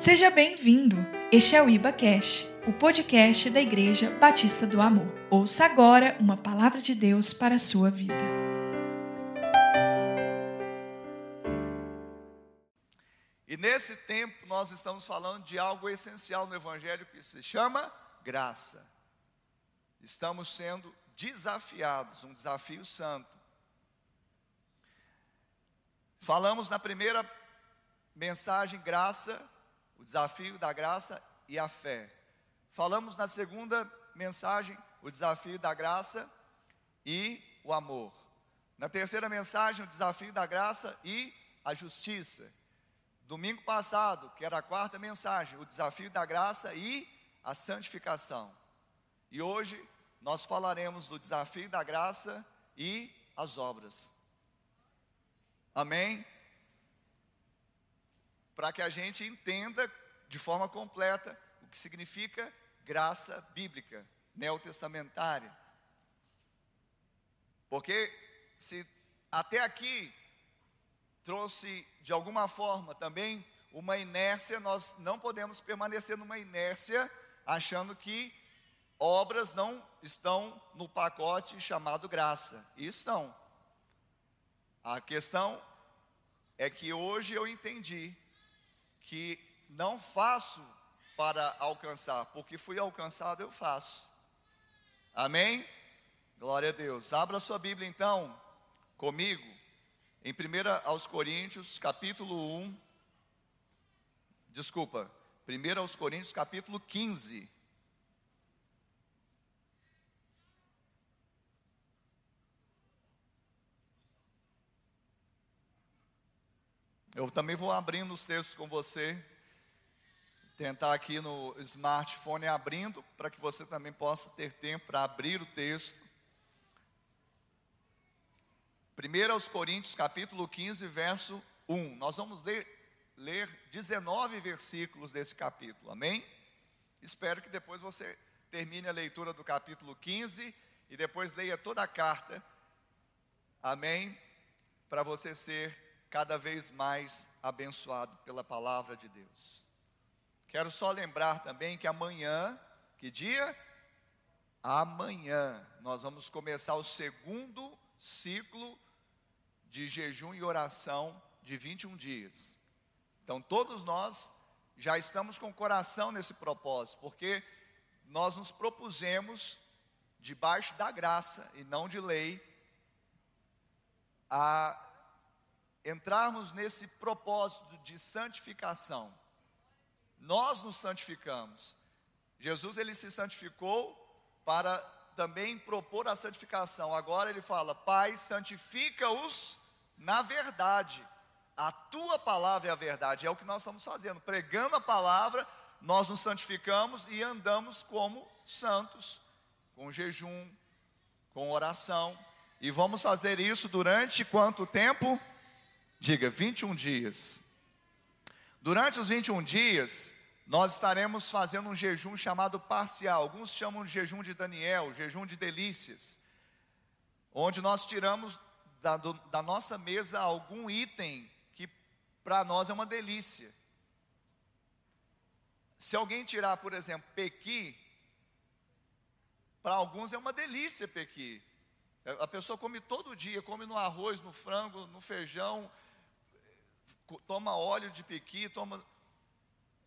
Seja bem-vindo. Este é o Iba Cash, o podcast da Igreja Batista do Amor. Ouça agora uma palavra de Deus para a sua vida. E nesse tempo nós estamos falando de algo essencial no evangelho que se chama graça. Estamos sendo desafiados, um desafio santo. Falamos na primeira mensagem graça o desafio da graça e a fé. Falamos na segunda mensagem o desafio da graça e o amor. Na terceira mensagem, o desafio da graça e a justiça. Domingo passado, que era a quarta mensagem, o desafio da graça e a santificação. E hoje nós falaremos do desafio da graça e as obras. Amém? Para que a gente entenda de forma completa o que significa graça bíblica, neotestamentária. Porque se até aqui trouxe de alguma forma também uma inércia, nós não podemos permanecer numa inércia achando que obras não estão no pacote chamado graça. E estão. A questão é que hoje eu entendi que não faço para alcançar, porque fui alcançado, eu faço. Amém? Glória a Deus. Abra sua Bíblia então, comigo, em 1 aos Coríntios, capítulo 1. Desculpa, 1 aos Coríntios, capítulo 15. Eu também vou abrindo os textos com você. Tentar aqui no smartphone abrindo, para que você também possa ter tempo para abrir o texto. 1 aos Coríntios, capítulo 15, verso 1. Nós vamos ler, ler 19 versículos desse capítulo, amém? Espero que depois você termine a leitura do capítulo 15 e depois leia toda a carta, amém? Para você ser cada vez mais abençoado pela palavra de Deus. Quero só lembrar também que amanhã, que dia? Amanhã, nós vamos começar o segundo ciclo de jejum e oração de 21 dias. Então, todos nós já estamos com o coração nesse propósito, porque nós nos propusemos, debaixo da graça e não de lei, a entrarmos nesse propósito de santificação. Nós nos santificamos. Jesus ele se santificou para também propor a santificação. Agora ele fala: Pai, santifica-os na verdade. A tua palavra é a verdade. É o que nós estamos fazendo. Pregando a palavra, nós nos santificamos e andamos como santos, com jejum, com oração. E vamos fazer isso durante quanto tempo? Diga, 21 dias. Durante os 21 dias, nós estaremos fazendo um jejum chamado parcial. Alguns chamam de jejum de Daniel, jejum de delícias. Onde nós tiramos da, do, da nossa mesa algum item que para nós é uma delícia. Se alguém tirar, por exemplo, pequi, para alguns é uma delícia pequi. A pessoa come todo dia, come no arroz, no frango, no feijão, toma óleo de piqui, toma.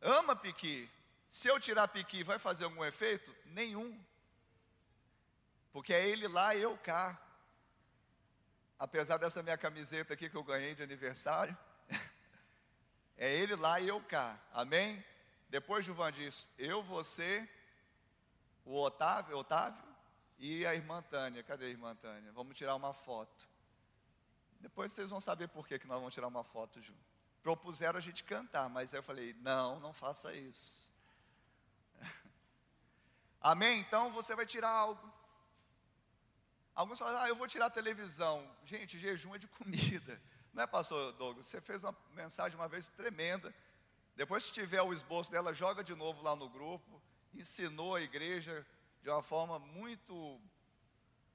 Ama piqui. Se eu tirar piqui, vai fazer algum efeito? Nenhum. Porque é ele lá e eu cá. Apesar dessa minha camiseta aqui que eu ganhei de aniversário. é ele lá e eu cá. Amém? Depois Juvan diz: Eu, você, o Otávio, Otávio e a irmã Tânia. Cadê a irmã Tânia? Vamos tirar uma foto. Depois vocês vão saber por que, que nós vamos tirar uma foto junto propuseram a gente cantar, mas aí eu falei: não, não faça isso. Amém? Então você vai tirar algo. Alguns falam, ah, eu vou tirar a televisão. Gente, jejum é de comida. Não é, pastor Douglas? Você fez uma mensagem uma vez tremenda. Depois, se tiver o esboço dela, joga de novo lá no grupo. Ensinou a igreja de uma forma muito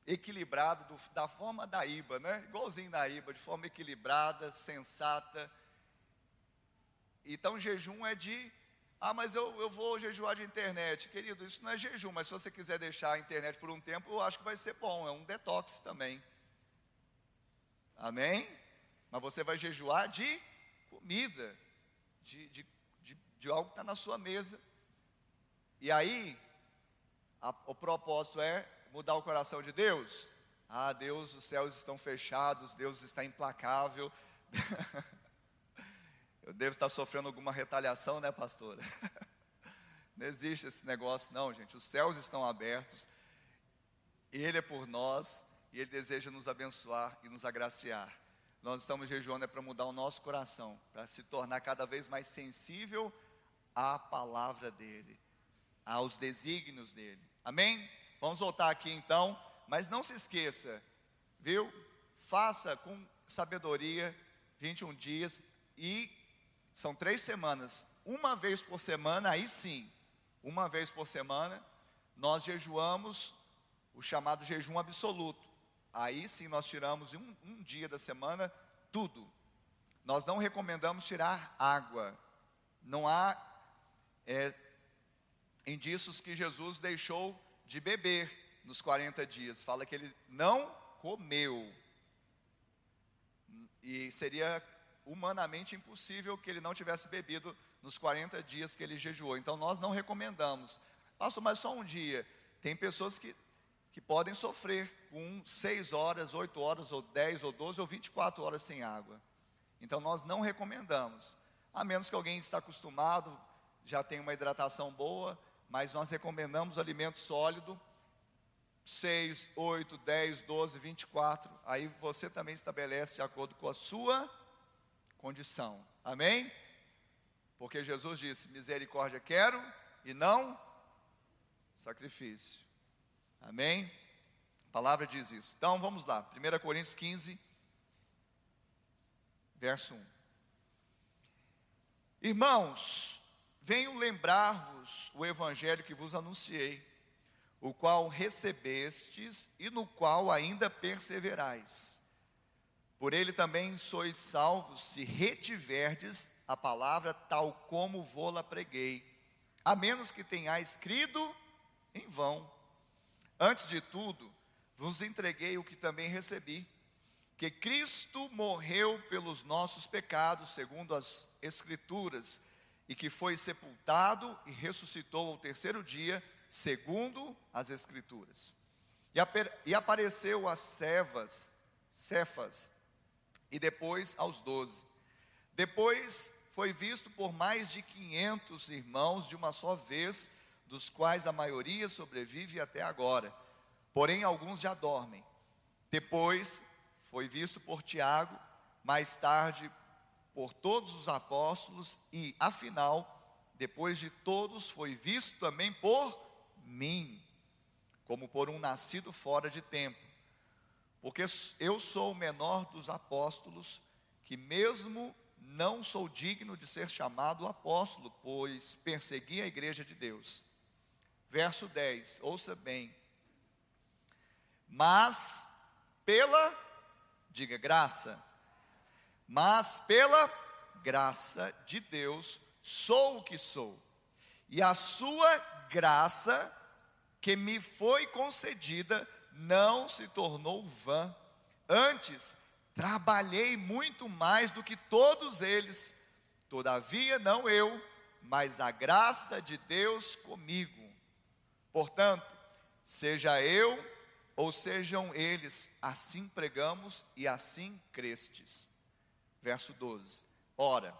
equilibrada, da forma da IBA, né? Igualzinho da IBA, de forma equilibrada, sensata então, jejum é de Ah, mas eu, eu vou jejuar de internet. Querido, isso não é jejum, mas se você quiser deixar a internet por um tempo, eu acho que vai ser bom, é um detox também. Amém? Mas você vai jejuar de comida, de, de, de, de algo que está na sua mesa. E aí, a, o propósito é mudar o coração de Deus. Ah, Deus, os céus estão fechados, Deus está implacável. Eu devo estar sofrendo alguma retaliação, né, pastora? Não existe esse negócio, não, gente. Os céus estão abertos, Ele é por nós e Ele deseja nos abençoar e nos agraciar. Nós estamos jejuando é para mudar o nosso coração, para se tornar cada vez mais sensível à palavra dEle, aos desígnios dEle. Amém? Vamos voltar aqui então, mas não se esqueça, viu? Faça com sabedoria 21 dias e são três semanas, uma vez por semana, aí sim, uma vez por semana, nós jejuamos o chamado jejum absoluto. Aí sim nós tiramos um, um dia da semana tudo. Nós não recomendamos tirar água. Não há é, indícios que Jesus deixou de beber nos 40 dias. Fala que ele não comeu. E seria humanamente impossível que ele não tivesse bebido nos 40 dias que ele jejuou. Então nós não recomendamos. Pastor, mas só um dia. Tem pessoas que, que podem sofrer com 6 horas, 8 horas, ou 10, ou 12, ou 24 horas sem água. Então nós não recomendamos. A menos que alguém está acostumado, já tem uma hidratação boa, mas nós recomendamos alimento sólido. 6, 8, 10, 12, 24. Aí você também estabelece de acordo com a sua condição. Amém? Porque Jesus disse: misericórdia quero e não sacrifício. Amém? A palavra diz isso. Então vamos lá, 1 Coríntios 15, verso 1. Irmãos, venho lembrar-vos o evangelho que vos anunciei, o qual recebestes e no qual ainda perseverais por ele também sois salvos, se retiverdes a palavra tal como vou-la preguei, a menos que tenhais crido em vão. Antes de tudo, vos entreguei o que também recebi, que Cristo morreu pelos nossos pecados, segundo as Escrituras, e que foi sepultado e ressuscitou ao terceiro dia, segundo as Escrituras. E, apareceu a Cefas, Cefas, e depois aos doze. Depois foi visto por mais de quinhentos irmãos de uma só vez, dos quais a maioria sobrevive até agora, porém alguns já dormem. Depois foi visto por Tiago, mais tarde por todos os apóstolos, e afinal, depois de todos, foi visto também por mim, como por um nascido fora de tempo porque eu sou o menor dos apóstolos, que mesmo não sou digno de ser chamado apóstolo, pois persegui a igreja de Deus. Verso 10, ouça bem. Mas pela, diga graça, mas pela graça de Deus sou o que sou, e a sua graça que me foi concedida não se tornou vã. Antes, trabalhei muito mais do que todos eles. Todavia, não eu, mas a graça de Deus comigo. Portanto, seja eu ou sejam eles, assim pregamos e assim crestes. Verso 12. Ora,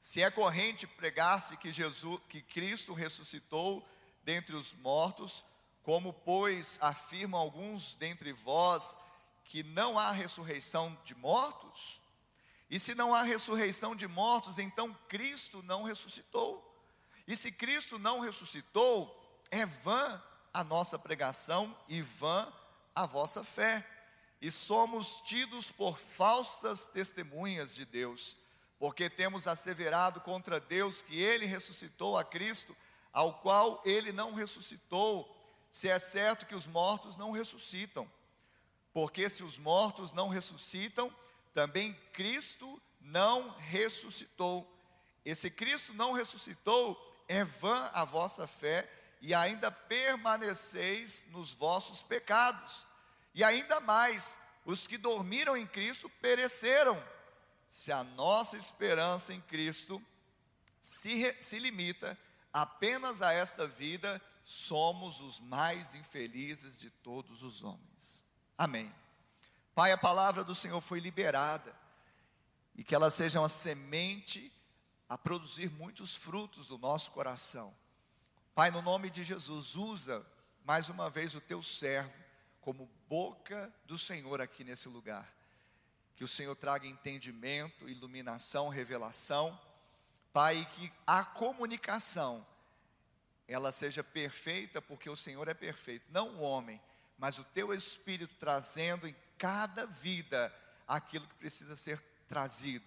se é corrente pregar-se que Jesus, que Cristo ressuscitou dentre os mortos, como, pois, afirmam alguns dentre vós que não há ressurreição de mortos? E se não há ressurreição de mortos, então Cristo não ressuscitou. E se Cristo não ressuscitou, é vã a nossa pregação e vã a vossa fé. E somos tidos por falsas testemunhas de Deus, porque temos asseverado contra Deus que ele ressuscitou a Cristo, ao qual ele não ressuscitou se é certo que os mortos não ressuscitam. Porque se os mortos não ressuscitam, também Cristo não ressuscitou. Esse Cristo não ressuscitou é vã a vossa fé e ainda permaneceis nos vossos pecados. E ainda mais, os que dormiram em Cristo pereceram. Se a nossa esperança em Cristo se, se limita apenas a esta vida, somos os mais infelizes de todos os homens. Amém. Pai, a palavra do Senhor foi liberada e que ela seja uma semente a produzir muitos frutos do nosso coração. Pai, no nome de Jesus, usa mais uma vez o teu servo como boca do Senhor aqui nesse lugar. Que o Senhor traga entendimento, iluminação, revelação. Pai, que a comunicação ela seja perfeita, porque o Senhor é perfeito, não o homem, mas o teu espírito trazendo em cada vida aquilo que precisa ser trazido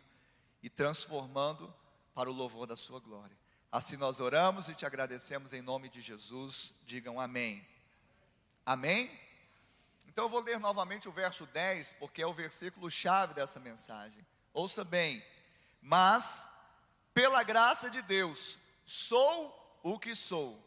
e transformando para o louvor da sua glória. Assim nós oramos e te agradecemos em nome de Jesus. Digam amém. Amém? Então eu vou ler novamente o verso 10, porque é o versículo chave dessa mensagem. Ouça bem. Mas pela graça de Deus sou o que sou.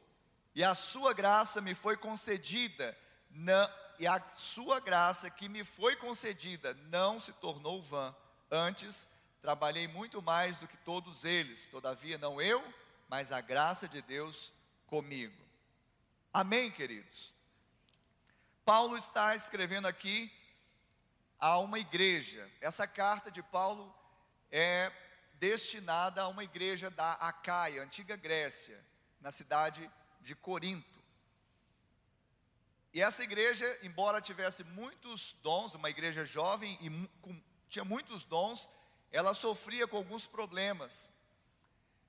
E a sua graça me foi concedida, não, e a sua graça que me foi concedida não se tornou vã. Antes Trabalhei muito mais do que todos eles, todavia não eu, mas a graça de Deus comigo. Amém, queridos? Paulo está escrevendo aqui a uma igreja. Essa carta de Paulo é destinada a uma igreja da Acaia, antiga Grécia, na cidade de Corinto. E essa igreja, embora tivesse muitos dons, uma igreja jovem e com, tinha muitos dons, ela sofria com alguns problemas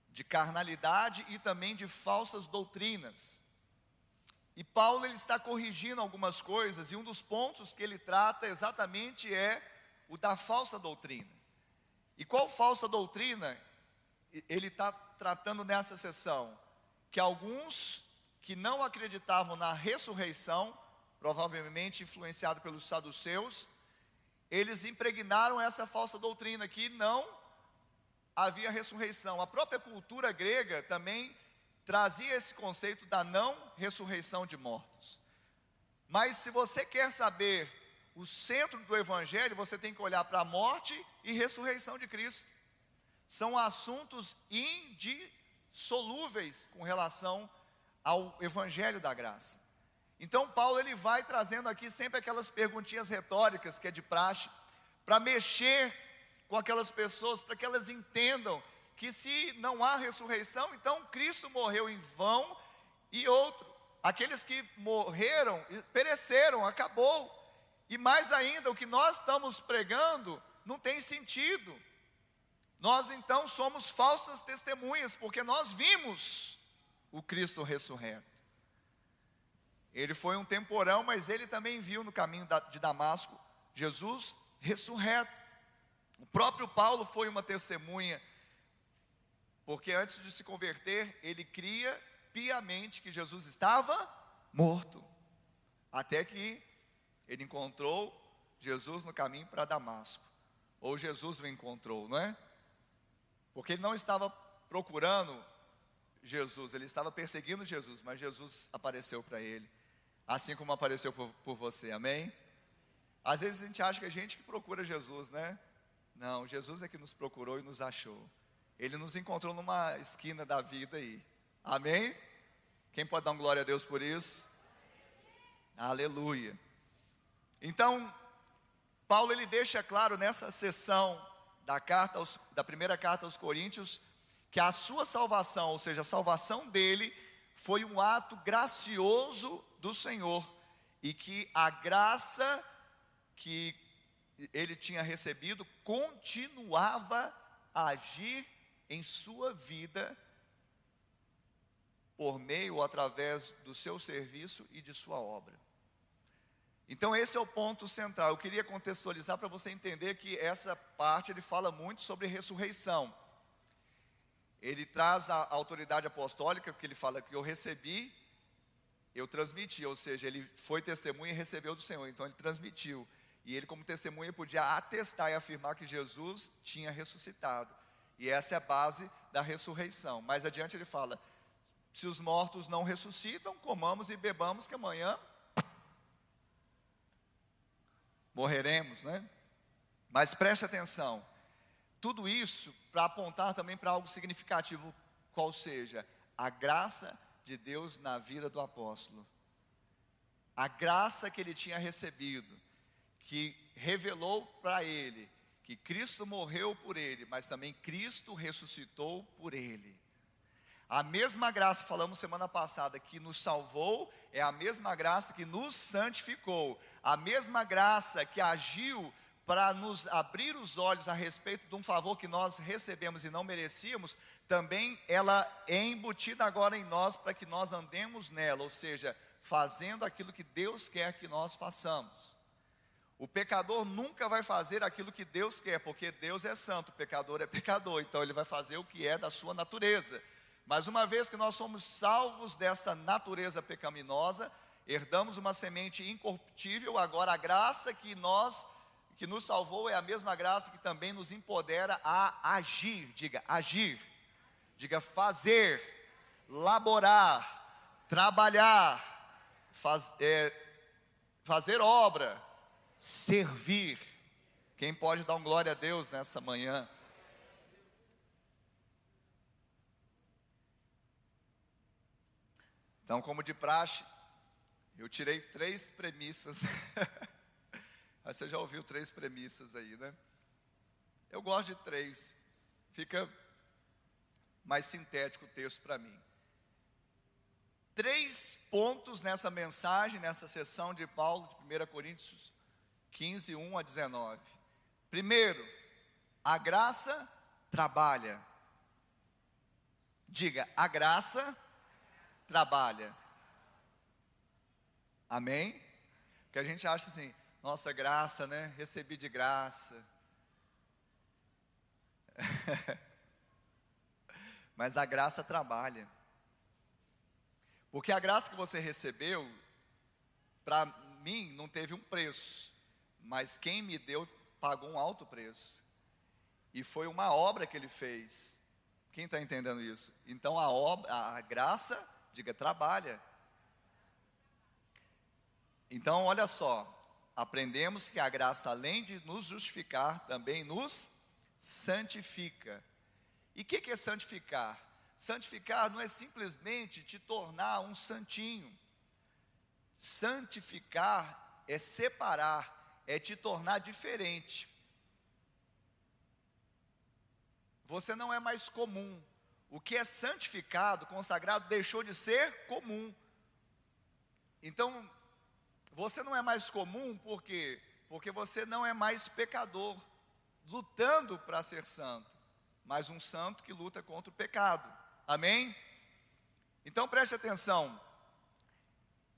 de carnalidade e também de falsas doutrinas. E Paulo ele está corrigindo algumas coisas, e um dos pontos que ele trata exatamente é o da falsa doutrina. E qual falsa doutrina ele está tratando nessa sessão? Que alguns que não acreditavam na ressurreição, provavelmente influenciado pelos saduceus, eles impregnaram essa falsa doutrina que não havia ressurreição. A própria cultura grega também trazia esse conceito da não ressurreição de mortos. Mas se você quer saber o centro do evangelho, você tem que olhar para a morte e ressurreição de Cristo. São assuntos indissolúveis com relação ao evangelho da graça. Então Paulo ele vai trazendo aqui sempre aquelas perguntinhas retóricas que é de praxe para mexer com aquelas pessoas, para que elas entendam que se não há ressurreição, então Cristo morreu em vão e outro, aqueles que morreram, pereceram, acabou. E mais ainda, o que nós estamos pregando não tem sentido. Nós então somos falsas testemunhas, porque nós vimos o Cristo ressurreto. Ele foi um temporão, mas ele também viu no caminho de Damasco Jesus ressurreto. O próprio Paulo foi uma testemunha, porque antes de se converter, ele cria piamente que Jesus estava morto, até que ele encontrou Jesus no caminho para Damasco, ou Jesus o encontrou, não é? Porque ele não estava procurando Jesus, ele estava perseguindo Jesus, mas Jesus apareceu para ele assim como apareceu por, por você, amém? Às vezes a gente acha que é a gente que procura Jesus, né? Não, Jesus é que nos procurou e nos achou. Ele nos encontrou numa esquina da vida aí. Amém? Quem pode dar um glória a Deus por isso? Aleluia. Então, Paulo ele deixa claro nessa sessão da carta aos, da primeira carta aos Coríntios que a sua salvação, ou seja, a salvação dele foi um ato gracioso do Senhor e que a graça que ele tinha recebido continuava a agir em sua vida por meio ou através do seu serviço e de sua obra. Então esse é o ponto central. Eu queria contextualizar para você entender que essa parte ele fala muito sobre ressurreição. Ele traz a autoridade apostólica, porque ele fala que eu recebi eu transmiti, ou seja, ele foi testemunha e recebeu do Senhor, então ele transmitiu. E ele, como testemunha, podia atestar e afirmar que Jesus tinha ressuscitado. E essa é a base da ressurreição. Mais adiante ele fala: se os mortos não ressuscitam, comamos e bebamos, que amanhã morreremos, né? Mas preste atenção, tudo isso para apontar também para algo significativo, qual seja a graça de Deus na vida do apóstolo. A graça que ele tinha recebido, que revelou para ele que Cristo morreu por ele, mas também Cristo ressuscitou por ele. A mesma graça, falamos semana passada, que nos salvou, é a mesma graça que nos santificou, a mesma graça que agiu para nos abrir os olhos a respeito de um favor que nós recebemos e não merecíamos, também ela é embutida agora em nós para que nós andemos nela, ou seja, fazendo aquilo que Deus quer que nós façamos. O pecador nunca vai fazer aquilo que Deus quer, porque Deus é santo, o pecador é pecador, então ele vai fazer o que é da sua natureza. Mas uma vez que nós somos salvos dessa natureza pecaminosa, herdamos uma semente incorruptível, agora a graça que nós que nos salvou é a mesma graça que também nos empodera a agir, diga, agir. Diga fazer, laborar, trabalhar, faz, é, fazer obra, servir. Quem pode dar um glória a Deus nessa manhã? Então, como de praxe, eu tirei três premissas. Você já ouviu três premissas aí, né? Eu gosto de três. Fica mais sintético o texto para mim. Três pontos nessa mensagem, nessa sessão de Paulo, de 1 Coríntios 15, 1 a 19. Primeiro, a graça trabalha. Diga, a graça trabalha. Amém? Que a gente acha assim, nossa graça, né? Recebi de graça. Mas a graça trabalha. Porque a graça que você recebeu, para mim, não teve um preço. Mas quem me deu pagou um alto preço. E foi uma obra que ele fez. Quem está entendendo isso? Então a obra, a graça, diga, trabalha. Então, olha só, aprendemos que a graça, além de nos justificar, também nos santifica. E o que, que é santificar? Santificar não é simplesmente te tornar um santinho. Santificar é separar, é te tornar diferente. Você não é mais comum. O que é santificado, consagrado, deixou de ser comum. Então, você não é mais comum porque porque você não é mais pecador, lutando para ser santo mas um santo que luta contra o pecado. Amém? Então preste atenção.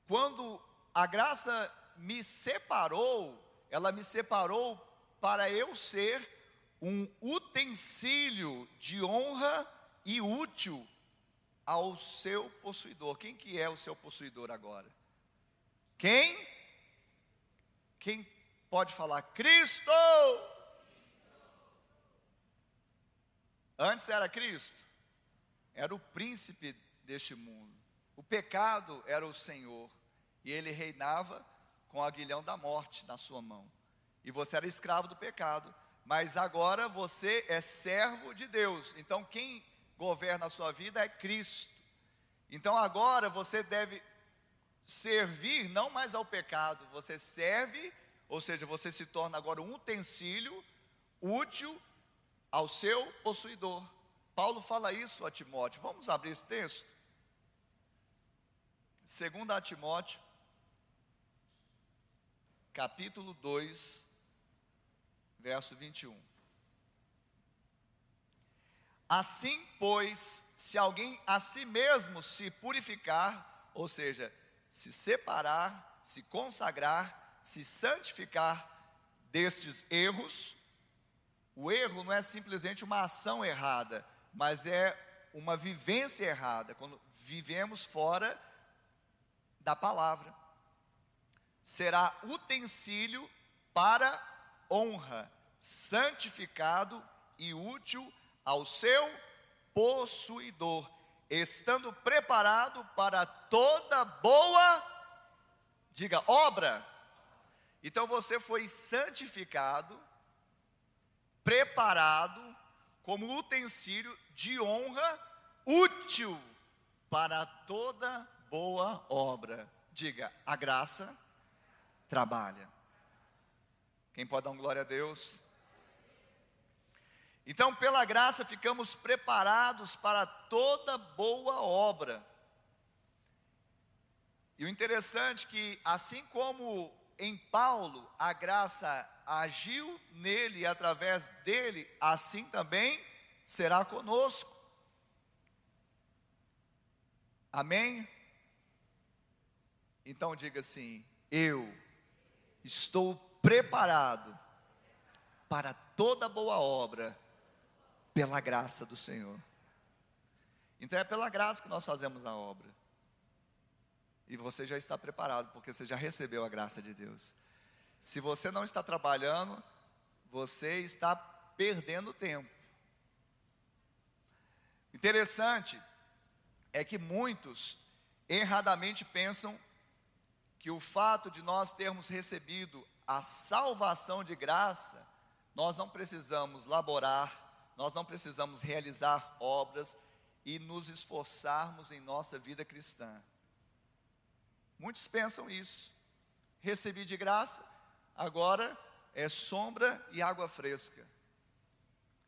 Quando a graça me separou, ela me separou para eu ser um utensílio de honra e útil ao seu possuidor. Quem que é o seu possuidor agora? Quem? Quem pode falar Cristo? Antes era Cristo, era o príncipe deste mundo. O pecado era o Senhor, e ele reinava com o aguilhão da morte na sua mão. E você era escravo do pecado, mas agora você é servo de Deus. Então quem governa a sua vida é Cristo. Então agora você deve servir não mais ao pecado, você serve, ou seja, você se torna agora um utensílio útil ao seu possuidor. Paulo fala isso a Timóteo. Vamos abrir esse texto? Segundo Timóteo, capítulo 2, verso 21. Assim, pois, se alguém a si mesmo se purificar, ou seja, se separar, se consagrar, se santificar destes erros, o erro não é simplesmente uma ação errada, mas é uma vivência errada, quando vivemos fora da palavra. Será utensílio para honra, santificado e útil ao seu possuidor, estando preparado para toda boa, diga, obra. Então você foi santificado, preparado como utensílio de honra útil para toda boa obra. Diga, a graça trabalha. Quem pode dar um glória a Deus? Então, pela graça, ficamos preparados para toda boa obra. E o interessante é que, assim como em Paulo a graça agiu nele e através dele, assim também será conosco. Amém? Então diga assim: eu estou preparado para toda boa obra pela graça do Senhor. Então é pela graça que nós fazemos a obra. E você já está preparado, porque você já recebeu a graça de Deus. Se você não está trabalhando, você está perdendo tempo. Interessante é que muitos erradamente pensam que o fato de nós termos recebido a salvação de graça, nós não precisamos laborar nós não precisamos realizar obras e nos esforçarmos em nossa vida cristã. Muitos pensam isso. Recebi de graça, agora é sombra e água fresca.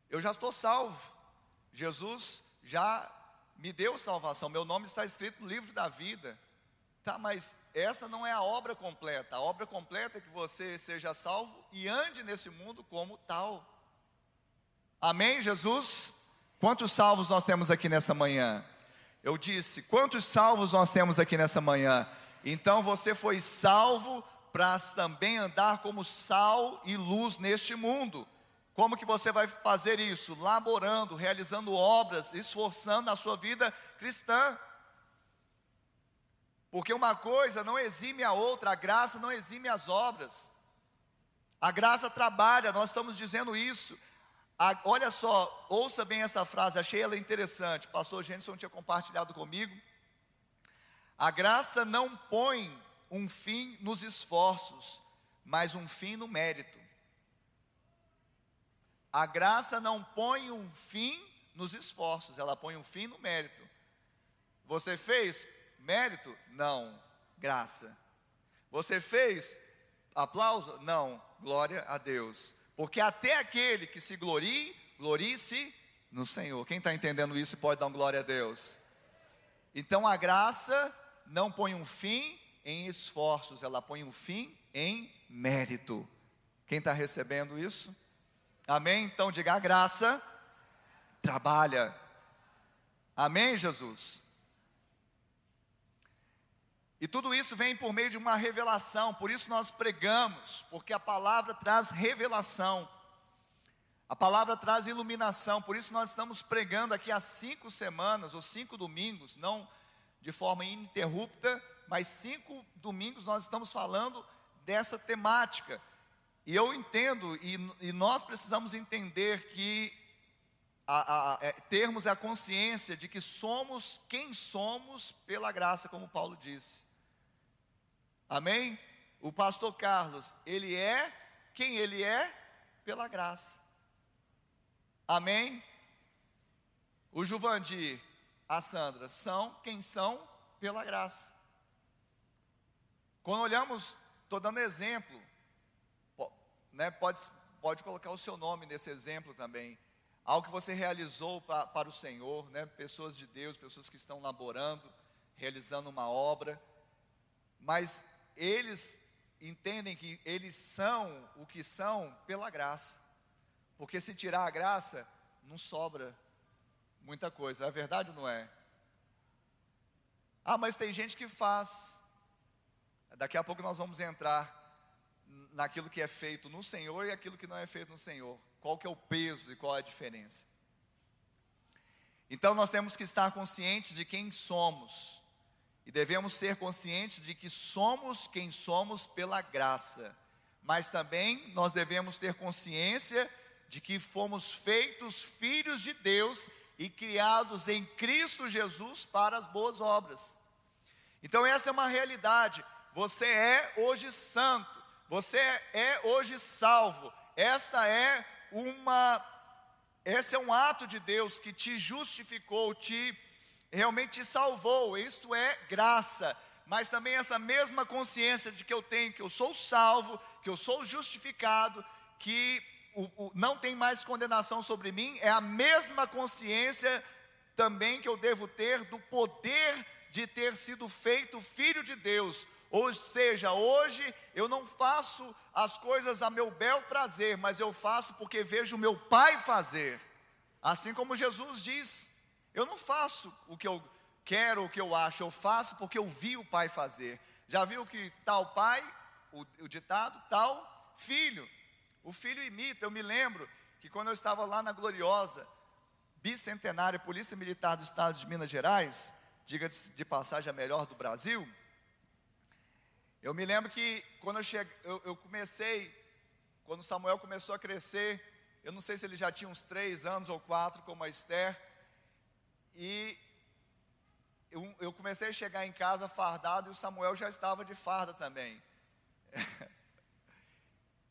Eu já estou salvo. Jesus já me deu salvação. Meu nome está escrito no livro da vida. Tá, mas essa não é a obra completa. A obra completa é que você seja salvo e ande nesse mundo como tal. Amém, Jesus? Quantos salvos nós temos aqui nessa manhã? Eu disse, quantos salvos nós temos aqui nessa manhã? Então você foi salvo para também andar como sal e luz neste mundo. Como que você vai fazer isso? Laborando, realizando obras, esforçando a sua vida cristã. Porque uma coisa não exime a outra, a graça não exime as obras. A graça trabalha, nós estamos dizendo isso. Olha só, ouça bem essa frase, achei ela interessante. Pastor Jenson tinha compartilhado comigo. A graça não põe um fim nos esforços, mas um fim no mérito. A graça não põe um fim nos esforços, ela põe um fim no mérito. Você fez mérito? Não, graça. Você fez aplauso? Não, glória a Deus. Porque até aquele que se glorie, glorie-se no Senhor. Quem está entendendo isso pode dar um glória a Deus. Então a graça não põe um fim em esforços, ela põe um fim em mérito. Quem está recebendo isso? Amém? Então diga a graça, trabalha. Amém, Jesus? E tudo isso vem por meio de uma revelação, por isso nós pregamos, porque a palavra traz revelação, a palavra traz iluminação, por isso nós estamos pregando aqui há cinco semanas, ou cinco domingos, não de forma ininterrupta, mas cinco domingos nós estamos falando dessa temática. E eu entendo, e, e nós precisamos entender que a, a, é, termos a consciência de que somos quem somos pela graça, como Paulo disse. Amém? O pastor Carlos, ele é quem ele é pela graça. Amém? O Juvandir, a Sandra, são quem são pela graça. Quando olhamos, estou dando exemplo, né, pode, pode colocar o seu nome nesse exemplo também algo que você realizou pra, para o Senhor, né? pessoas de Deus, pessoas que estão laborando, realizando uma obra, mas eles entendem que eles são o que são pela graça, porque se tirar a graça, não sobra muita coisa, é verdade ou não é? Ah, mas tem gente que faz, daqui a pouco nós vamos entrar naquilo que é feito no Senhor e aquilo que não é feito no Senhor qual que é o peso e qual é a diferença. Então nós temos que estar conscientes de quem somos. E devemos ser conscientes de que somos quem somos pela graça. Mas também nós devemos ter consciência de que fomos feitos filhos de Deus e criados em Cristo Jesus para as boas obras. Então, essa é uma realidade. Você é hoje santo, você é hoje salvo. Esta é uma esse é um ato de Deus que te justificou, te realmente te salvou. Isto é graça. Mas também essa mesma consciência de que eu tenho, que eu sou salvo, que eu sou justificado, que o, o, não tem mais condenação sobre mim, é a mesma consciência também que eu devo ter do poder de ter sido feito filho de Deus. Ou seja, hoje eu não faço as coisas a meu bel prazer, mas eu faço porque vejo meu Pai fazer. Assim como Jesus diz: Eu não faço o que eu quero, o que eu acho, eu faço porque eu vi o Pai fazer. Já viu que tal pai, o, o ditado, tal filho. O filho imita. Eu me lembro que quando eu estava lá na gloriosa bicentenária Polícia Militar do Estado de Minas Gerais, diga-se de passagem a melhor do Brasil, eu me lembro que quando eu, cheguei, eu, eu comecei, quando Samuel começou a crescer, eu não sei se ele já tinha uns três anos ou quatro, como a Esther, e eu, eu comecei a chegar em casa fardado e o Samuel já estava de farda também.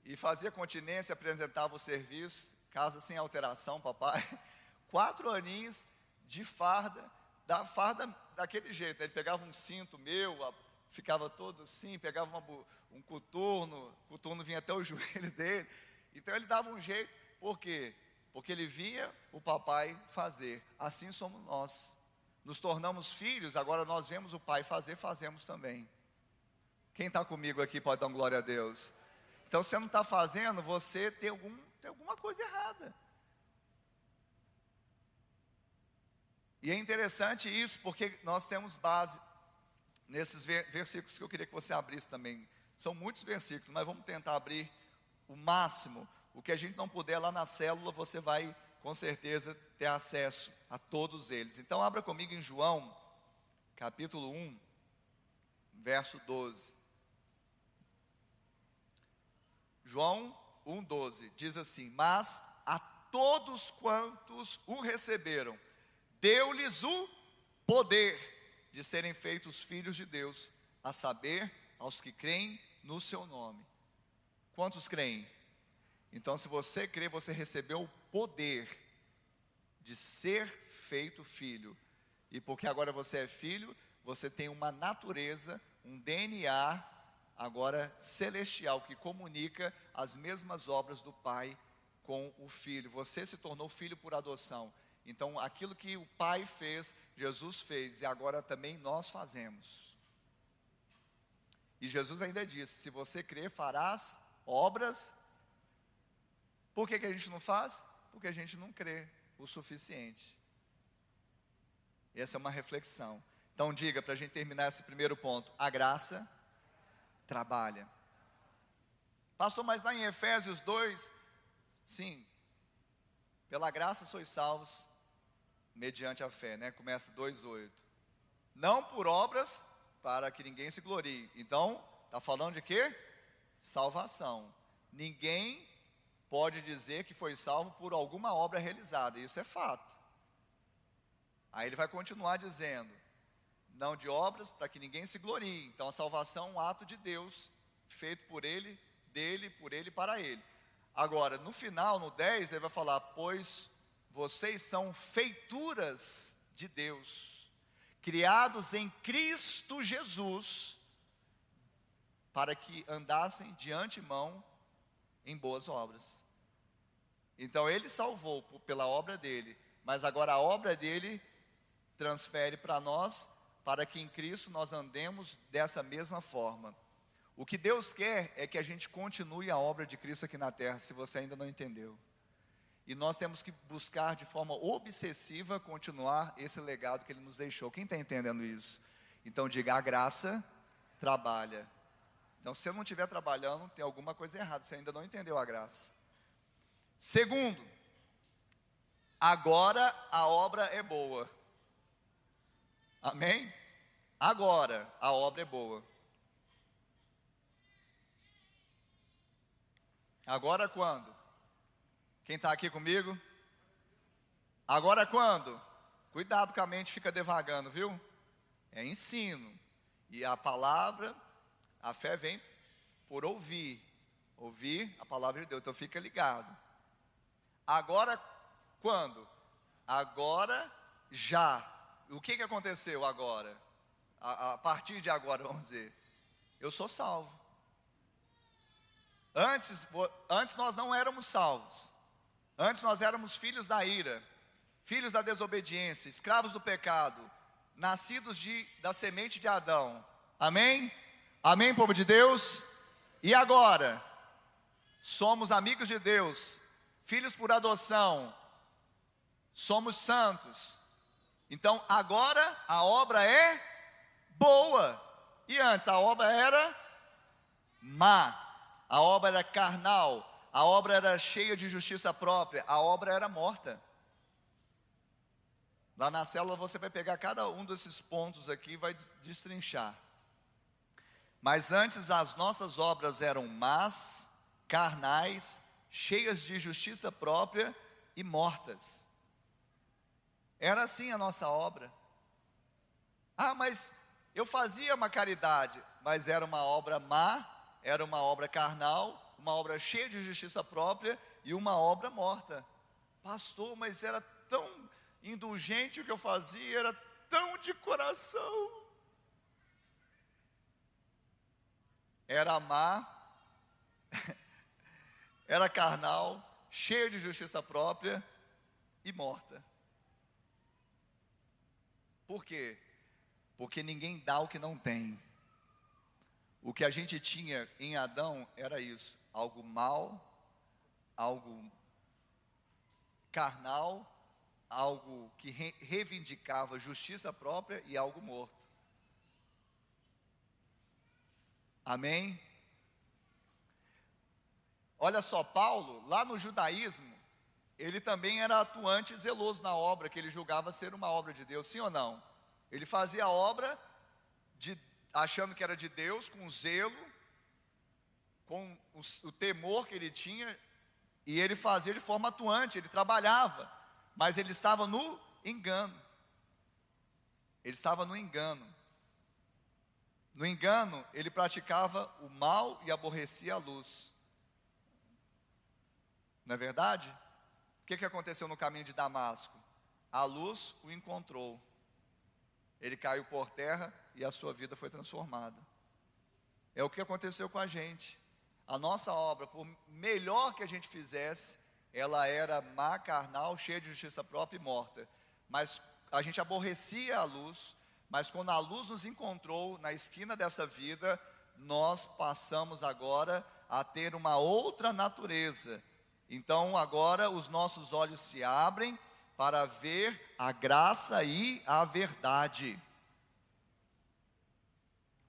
e fazia continência, apresentava o serviço, casa sem alteração, papai. Quatro aninhos de farda, da farda daquele jeito. Ele pegava um cinto meu, ficava todo assim, pegava uma, um coturno, o coturno vinha até o joelho dele. Então ele dava um jeito, por quê? Porque ele via o papai fazer. Assim somos nós. Nos tornamos filhos, agora nós vemos o pai fazer, fazemos também. Quem está comigo aqui pode dar glória a Deus. Então, se você não está fazendo, você tem, algum, tem alguma coisa errada. E é interessante isso, porque nós temos base nesses versículos que eu queria que você abrisse também. São muitos versículos, mas vamos tentar abrir o máximo. O que a gente não puder lá na célula, você vai com certeza ter acesso a todos eles. Então, abra comigo em João, capítulo 1, verso 12. João 1,12 diz assim: Mas a todos quantos o receberam, deu-lhes o poder de serem feitos filhos de Deus, a saber, aos que creem no seu nome. Quantos creem? Então, se você crê, você recebeu o poder de ser feito filho. E porque agora você é filho, você tem uma natureza, um DNA agora celestial, que comunica as mesmas obras do Pai com o Filho. Você se tornou filho por adoção. Então, aquilo que o Pai fez, Jesus fez, e agora também nós fazemos. E Jesus ainda disse: se você crer, farás obras. Por que, que a gente não faz? Porque a gente não crê o suficiente. Essa é uma reflexão. Então, diga para a gente terminar esse primeiro ponto: a graça trabalha. Pastor, mas lá em Efésios 2, sim, pela graça sois salvos mediante a fé, né? Começa 2:8. Não por obras para que ninguém se glorie. Então, tá falando de quê? Salvação. Ninguém pode dizer que foi salvo por alguma obra realizada, isso é fato. Aí ele vai continuar dizendo: não de obras, para que ninguém se glorie. Então a salvação é um ato de Deus, feito por ele, dele, por ele para ele. Agora, no final, no 10, ele vai falar: Pois vocês são feituras de Deus, criados em Cristo Jesus, para que andassem de antemão em boas obras. Então ele salvou pela obra dele, mas agora a obra dele transfere para nós para que em Cristo nós andemos dessa mesma forma. O que Deus quer é que a gente continue a obra de Cristo aqui na terra, se você ainda não entendeu. E nós temos que buscar de forma obsessiva continuar esse legado que Ele nos deixou. Quem está entendendo isso? Então, diga: a graça trabalha. Então, se você não estiver trabalhando, tem alguma coisa errada, você ainda não entendeu a graça. Segundo, agora a obra é boa. Amém? Agora a obra é boa. Agora quando? Quem está aqui comigo? Agora quando? Cuidado com a mente fica devagando, viu? É ensino. E a palavra, a fé vem por ouvir. Ouvir a palavra de Deus. Então fica ligado. Agora quando? Agora já. O que, que aconteceu agora? A, a partir de agora, vamos dizer. Eu sou salvo. Antes, antes nós não éramos salvos. Antes nós éramos filhos da ira, filhos da desobediência, escravos do pecado, nascidos de, da semente de Adão. Amém? Amém, povo de Deus? E agora? Somos amigos de Deus, filhos por adoção, somos santos. Então agora a obra é boa. E antes a obra era má a obra era carnal, a obra era cheia de justiça própria, a obra era morta. Lá na célula você vai pegar cada um desses pontos aqui e vai destrinchar. Mas antes as nossas obras eram más, carnais, cheias de justiça própria e mortas. Era assim a nossa obra. Ah, mas eu fazia uma caridade, mas era uma obra má, era uma obra carnal, uma obra cheia de justiça própria e uma obra morta. Pastor, mas era tão indulgente o que eu fazia, era tão de coração. Era má, era carnal, cheia de justiça própria e morta. Por quê? Porque ninguém dá o que não tem. O que a gente tinha em Adão era isso: algo mal, algo carnal, algo que re reivindicava justiça própria e algo morto. Amém? Olha só, Paulo, lá no judaísmo, ele também era atuante zeloso na obra que ele julgava ser uma obra de Deus, sim ou não? Ele fazia a obra de achando que era de Deus, com zelo, com o, o temor que ele tinha, e ele fazia de forma atuante, ele trabalhava, mas ele estava no engano. Ele estava no engano. No engano, ele praticava o mal e aborrecia a luz. Não é verdade? O que, que aconteceu no caminho de Damasco? A luz o encontrou. Ele caiu por terra e a sua vida foi transformada. É o que aconteceu com a gente. A nossa obra, por melhor que a gente fizesse, ela era má, carnal, cheia de justiça própria e morta. Mas a gente aborrecia a luz, mas quando a luz nos encontrou na esquina dessa vida, nós passamos agora a ter uma outra natureza. Então agora os nossos olhos se abrem para ver a graça e a verdade.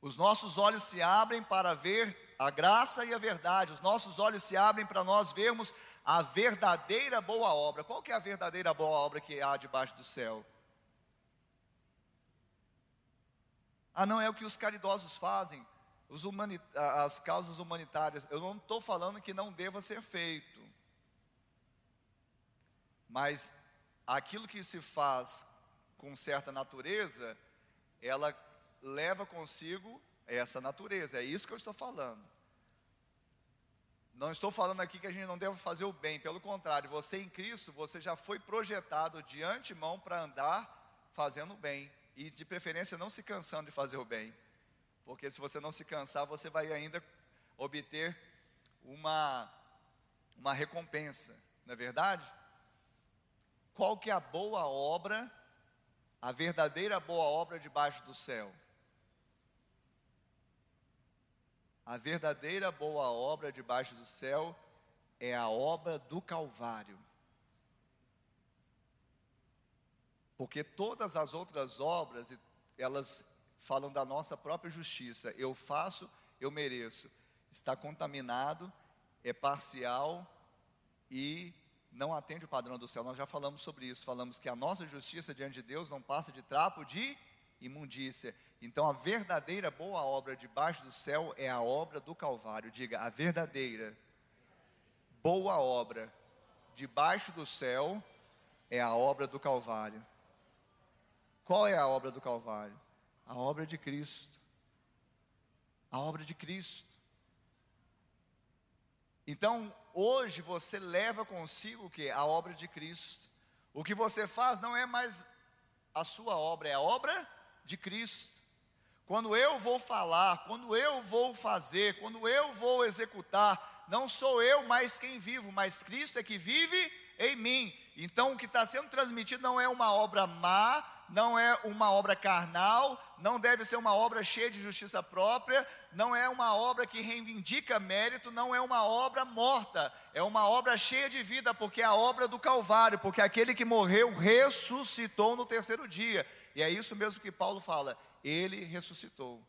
Os nossos olhos se abrem para ver a graça e a verdade. Os nossos olhos se abrem para nós vermos a verdadeira boa obra. Qual que é a verdadeira boa obra que há debaixo do céu? Ah, não é o que os caridosos fazem, as causas humanitárias. Eu não estou falando que não deva ser feito, mas aquilo que se faz com certa natureza, ela leva consigo essa natureza. É isso que eu estou falando. Não estou falando aqui que a gente não deve fazer o bem, pelo contrário, você em Cristo, você já foi projetado de antemão para andar fazendo o bem e de preferência não se cansando de fazer o bem. Porque se você não se cansar, você vai ainda obter uma uma recompensa, não é verdade? Qual que é a boa obra, a verdadeira boa obra debaixo do céu? A verdadeira boa obra debaixo do céu é a obra do Calvário. Porque todas as outras obras, elas falam da nossa própria justiça. Eu faço, eu mereço. Está contaminado, é parcial e não atende o padrão do céu. Nós já falamos sobre isso. Falamos que a nossa justiça diante de Deus não passa de trapo de imundícia. Então a verdadeira boa obra debaixo do céu é a obra do Calvário. Diga, a verdadeira boa obra debaixo do céu é a obra do Calvário. Qual é a obra do Calvário? A obra de Cristo. A obra de Cristo. Então, hoje você leva consigo o que? A obra de Cristo. O que você faz não é mais a sua obra, é a obra de Cristo. Quando eu vou falar, quando eu vou fazer, quando eu vou executar, não sou eu mais quem vivo, mas Cristo é que vive em mim. Então, o que está sendo transmitido não é uma obra má, não é uma obra carnal, não deve ser uma obra cheia de justiça própria, não é uma obra que reivindica mérito, não é uma obra morta, é uma obra cheia de vida, porque é a obra do Calvário, porque aquele que morreu ressuscitou no terceiro dia. E é isso mesmo que Paulo fala: ele ressuscitou.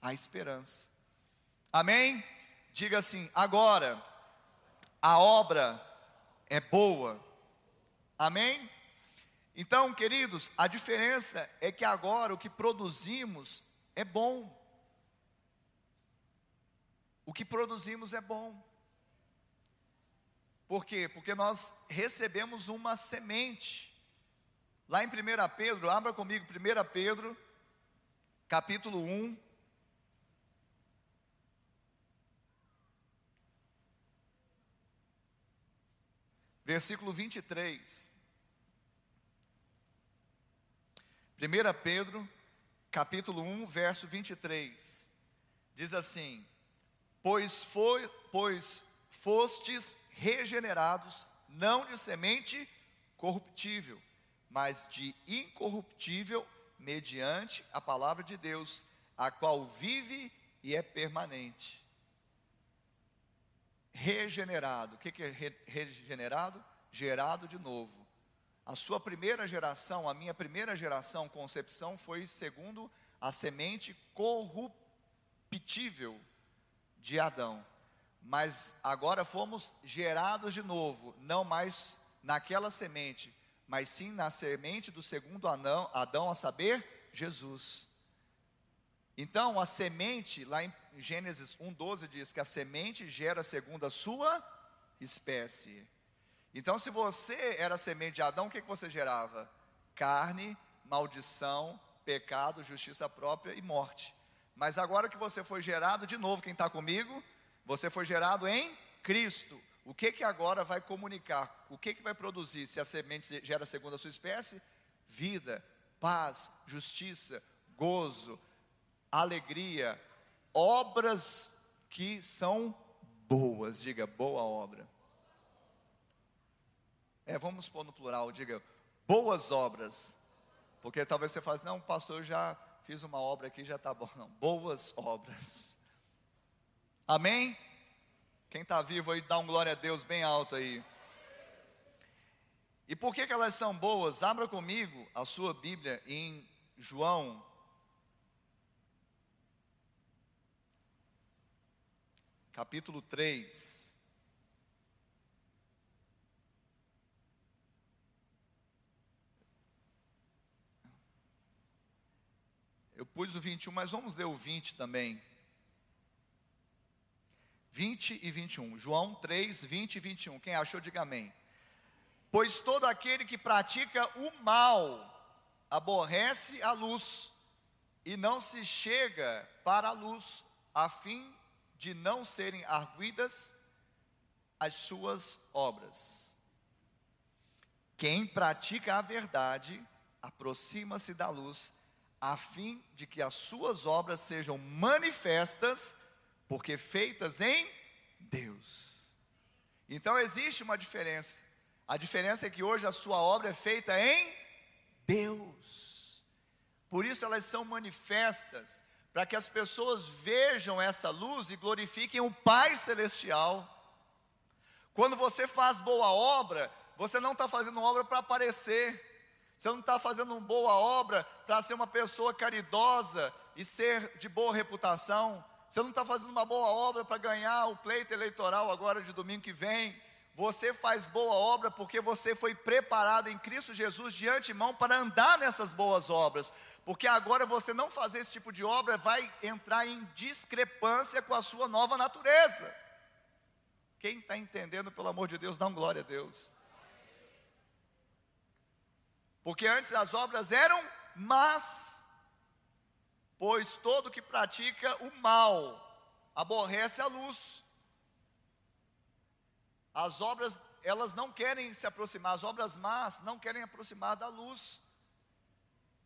A esperança. Amém? Diga assim: agora, a obra é boa. Amém? Então, queridos, a diferença é que agora o que produzimos é bom. O que produzimos é bom. Por quê? Porque nós recebemos uma semente. Lá em 1 Pedro, abra comigo 1 Pedro, capítulo 1. Versículo 23. 1 Pedro, capítulo 1, verso 23, diz assim: Pois, foi, pois fostes regenerados, não de semente corruptível, mas de incorruptível, mediante a palavra de Deus, a qual vive e é permanente. Regenerado, o que é regenerado? Gerado de novo a sua primeira geração, a minha primeira geração, concepção, foi segundo a semente corruptível de Adão. Mas agora fomos gerados de novo, não mais naquela semente, mas sim na semente do segundo Adão, Adão a saber, Jesus. Então, a semente, lá em Gênesis 1,12 diz que a semente gera segundo a sua espécie. Então, se você era semente de Adão, o que, que você gerava? Carne, maldição, pecado, justiça própria e morte. Mas agora que você foi gerado, de novo, quem está comigo? Você foi gerado em Cristo. O que que agora vai comunicar? O que que vai produzir? Se a semente gera segundo a sua espécie? Vida, paz, justiça, gozo, alegria, obras que são boas. Diga, boa obra. É, vamos pôr no plural, diga, boas obras. Porque talvez você fale, não, pastor, eu já fiz uma obra aqui, já está bom. Não, boas obras. Amém? Quem está vivo aí, dá um glória a Deus bem alto aí. E por que, que elas são boas? Abra comigo a sua Bíblia em João. Capítulo 3. Eu pus o 21, mas vamos ler o 20 também. 20 e 21. João 3, 20 e 21. Quem achou, diga amém. Pois todo aquele que pratica o mal aborrece a luz e não se chega para a luz, a fim de não serem arguidas as suas obras. Quem pratica a verdade aproxima-se da luz a fim de que as suas obras sejam manifestas, porque feitas em Deus. Então existe uma diferença. A diferença é que hoje a sua obra é feita em Deus. Por isso elas são manifestas, para que as pessoas vejam essa luz e glorifiquem o Pai Celestial. Quando você faz boa obra, você não está fazendo obra para aparecer, você não está fazendo uma boa obra para ser uma pessoa caridosa e ser de boa reputação. Você não está fazendo uma boa obra para ganhar o pleito eleitoral agora de domingo que vem. Você faz boa obra porque você foi preparado em Cristo Jesus de antemão para andar nessas boas obras. Porque agora você não fazer esse tipo de obra vai entrar em discrepância com a sua nova natureza. Quem está entendendo, pelo amor de Deus, dá um glória a Deus. Porque antes as obras eram más, pois todo que pratica o mal aborrece a luz. As obras, elas não querem se aproximar, as obras más não querem aproximar da luz.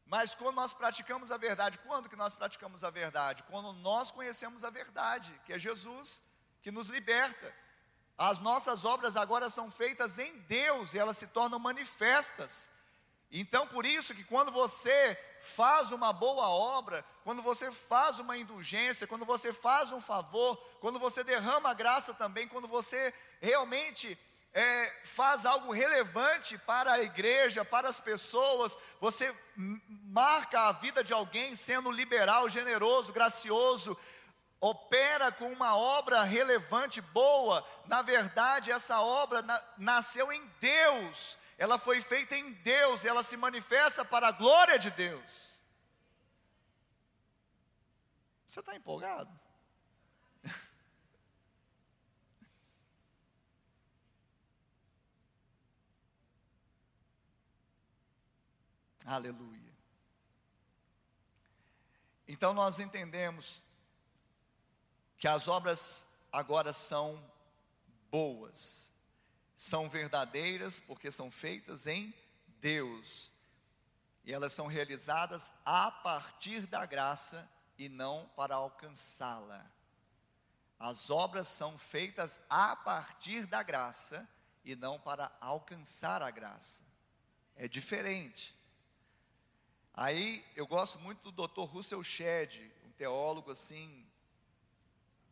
Mas quando nós praticamos a verdade, quando que nós praticamos a verdade? Quando nós conhecemos a verdade, que é Jesus, que nos liberta. As nossas obras agora são feitas em Deus e elas se tornam manifestas. Então, por isso que quando você faz uma boa obra, quando você faz uma indulgência, quando você faz um favor, quando você derrama graça também, quando você realmente é, faz algo relevante para a igreja, para as pessoas, você marca a vida de alguém sendo liberal, generoso, gracioso, opera com uma obra relevante, boa, na verdade, essa obra na, nasceu em Deus, ela foi feita em Deus, ela se manifesta para a glória de Deus. Você está empolgado? Aleluia. Então nós entendemos que as obras agora são boas, são verdadeiras porque são feitas em Deus. E elas são realizadas a partir da graça e não para alcançá-la. As obras são feitas a partir da graça e não para alcançar a graça. É diferente. Aí eu gosto muito do Dr. Russell Shedd, um teólogo assim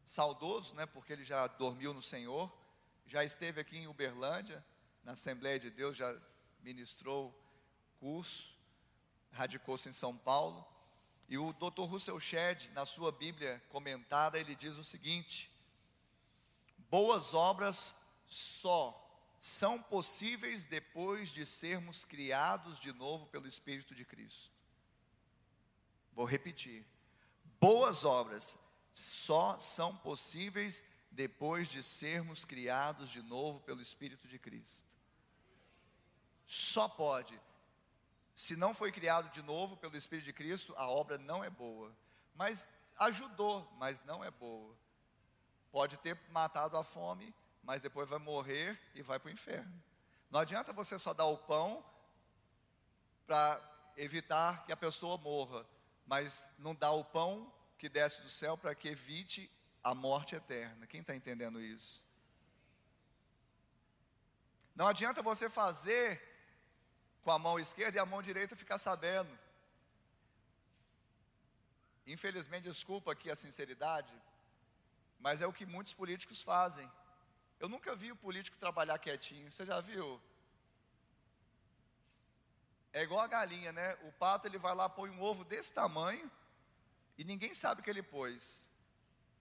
saudoso, né, porque ele já dormiu no Senhor, já esteve aqui em Uberlândia, na Assembleia de Deus, já ministrou curso, radicou-se em São Paulo. E o Dr. Russell Shedd, na sua Bíblia comentada, ele diz o seguinte: Boas obras só são possíveis depois de sermos criados de novo pelo Espírito de Cristo. Vou repetir. Boas obras só são possíveis depois de sermos criados de novo pelo Espírito de Cristo. Só pode. Se não foi criado de novo pelo Espírito de Cristo, a obra não é boa. Mas ajudou, mas não é boa. Pode ter matado a fome, mas depois vai morrer e vai para o inferno. Não adianta você só dar o pão para evitar que a pessoa morra mas não dá o pão que desce do céu para que evite a morte eterna. Quem está entendendo isso? Não adianta você fazer com a mão esquerda e a mão direita ficar sabendo. Infelizmente, desculpa aqui a sinceridade, mas é o que muitos políticos fazem. Eu nunca vi o político trabalhar quietinho. Você já viu? É igual a galinha, né? O pato ele vai lá, põe um ovo desse tamanho e ninguém sabe que ele pôs.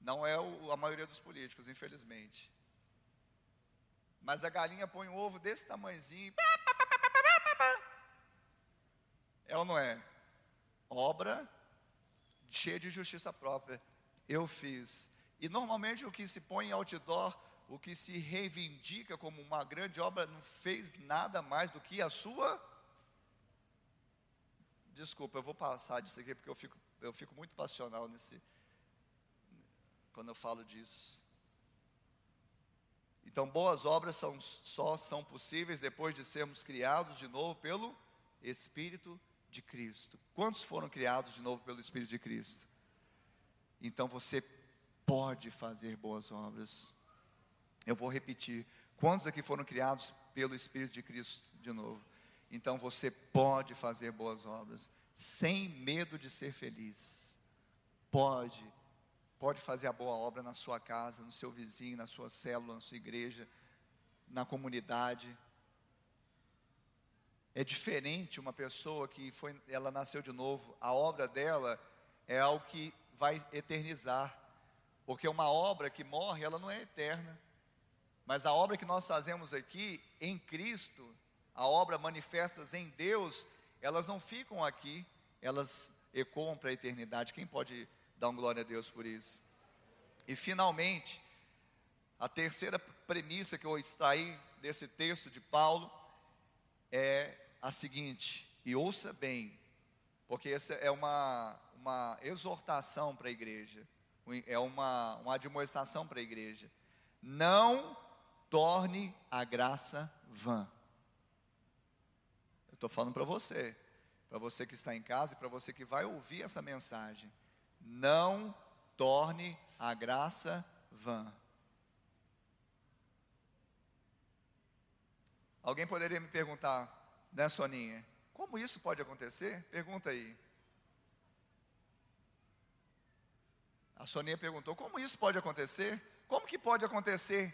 Não é o, a maioria dos políticos, infelizmente. Mas a galinha põe um ovo desse tamanhozinho. É ou não é? Obra cheia de justiça própria. Eu fiz. E normalmente o que se põe em outdoor, o que se reivindica como uma grande obra, não fez nada mais do que a sua Desculpa, eu vou passar disso aqui porque eu fico, eu fico muito passional nesse quando eu falo disso. Então, boas obras são, só são possíveis depois de sermos criados de novo pelo Espírito de Cristo. Quantos foram criados de novo pelo Espírito de Cristo? Então você pode fazer boas obras. Eu vou repetir. Quantos aqui foram criados pelo Espírito de Cristo de novo? Então você pode fazer boas obras sem medo de ser feliz. Pode, pode fazer a boa obra na sua casa, no seu vizinho, na sua célula, na sua igreja, na comunidade. É diferente uma pessoa que foi, ela nasceu de novo, a obra dela é algo que vai eternizar. Porque uma obra que morre, ela não é eterna. Mas a obra que nós fazemos aqui em Cristo, a obra manifestas em Deus, elas não ficam aqui, elas ecoam para a eternidade. Quem pode dar um glória a Deus por isso? E finalmente, a terceira premissa que eu extraí desse texto de Paulo é a seguinte: E ouça bem, porque essa é uma, uma exortação para a igreja, é uma, uma admoestação para a igreja. Não torne a graça vã. Eu estou falando para você, para você que está em casa e para você que vai ouvir essa mensagem. Não torne a graça vã. Alguém poderia me perguntar, né, Soninha? Como isso pode acontecer? Pergunta aí. A Soninha perguntou: como isso pode acontecer? Como que pode acontecer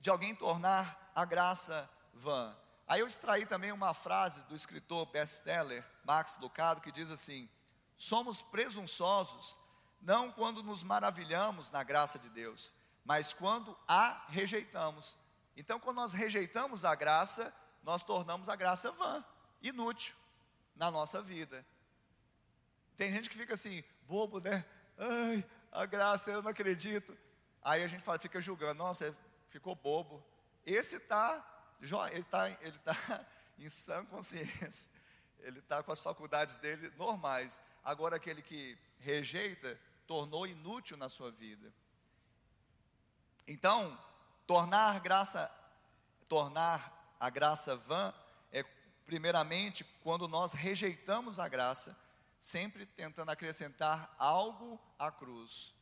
de alguém tornar a graça vã? Aí eu extraí também uma frase do escritor best-seller Max Lucado que diz assim: Somos presunçosos não quando nos maravilhamos na graça de Deus, mas quando a rejeitamos. Então, quando nós rejeitamos a graça, nós tornamos a graça vã inútil na nossa vida. Tem gente que fica assim, bobo, né? Ai, a graça, eu não acredito. Aí a gente fala, fica julgando, nossa, ficou bobo. Esse está ele está ele tá em sã consciência, ele está com as faculdades dele normais. Agora, aquele que rejeita, tornou inútil na sua vida. Então, tornar graça, tornar a graça vã primeiramente, quando nós rejeitamos a graça, sempre tentando acrescentar algo à cruz,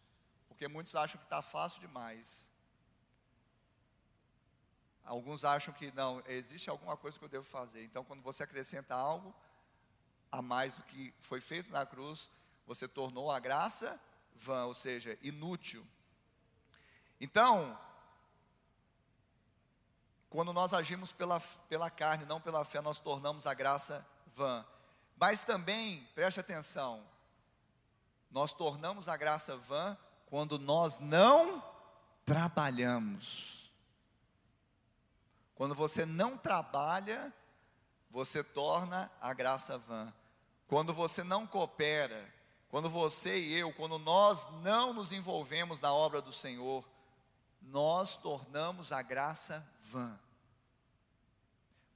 porque muitos acham que está fácil demais. Alguns acham que não, existe alguma coisa que eu devo fazer. Então, quando você acrescenta algo a mais do que foi feito na cruz, você tornou a graça vã, ou seja, inútil. Então, quando nós agimos pela, pela carne, não pela fé, nós tornamos a graça vã. Mas também, preste atenção, nós tornamos a graça vã quando nós não trabalhamos. Quando você não trabalha, você torna a graça vã. Quando você não coopera, quando você e eu, quando nós não nos envolvemos na obra do Senhor, nós tornamos a graça vã.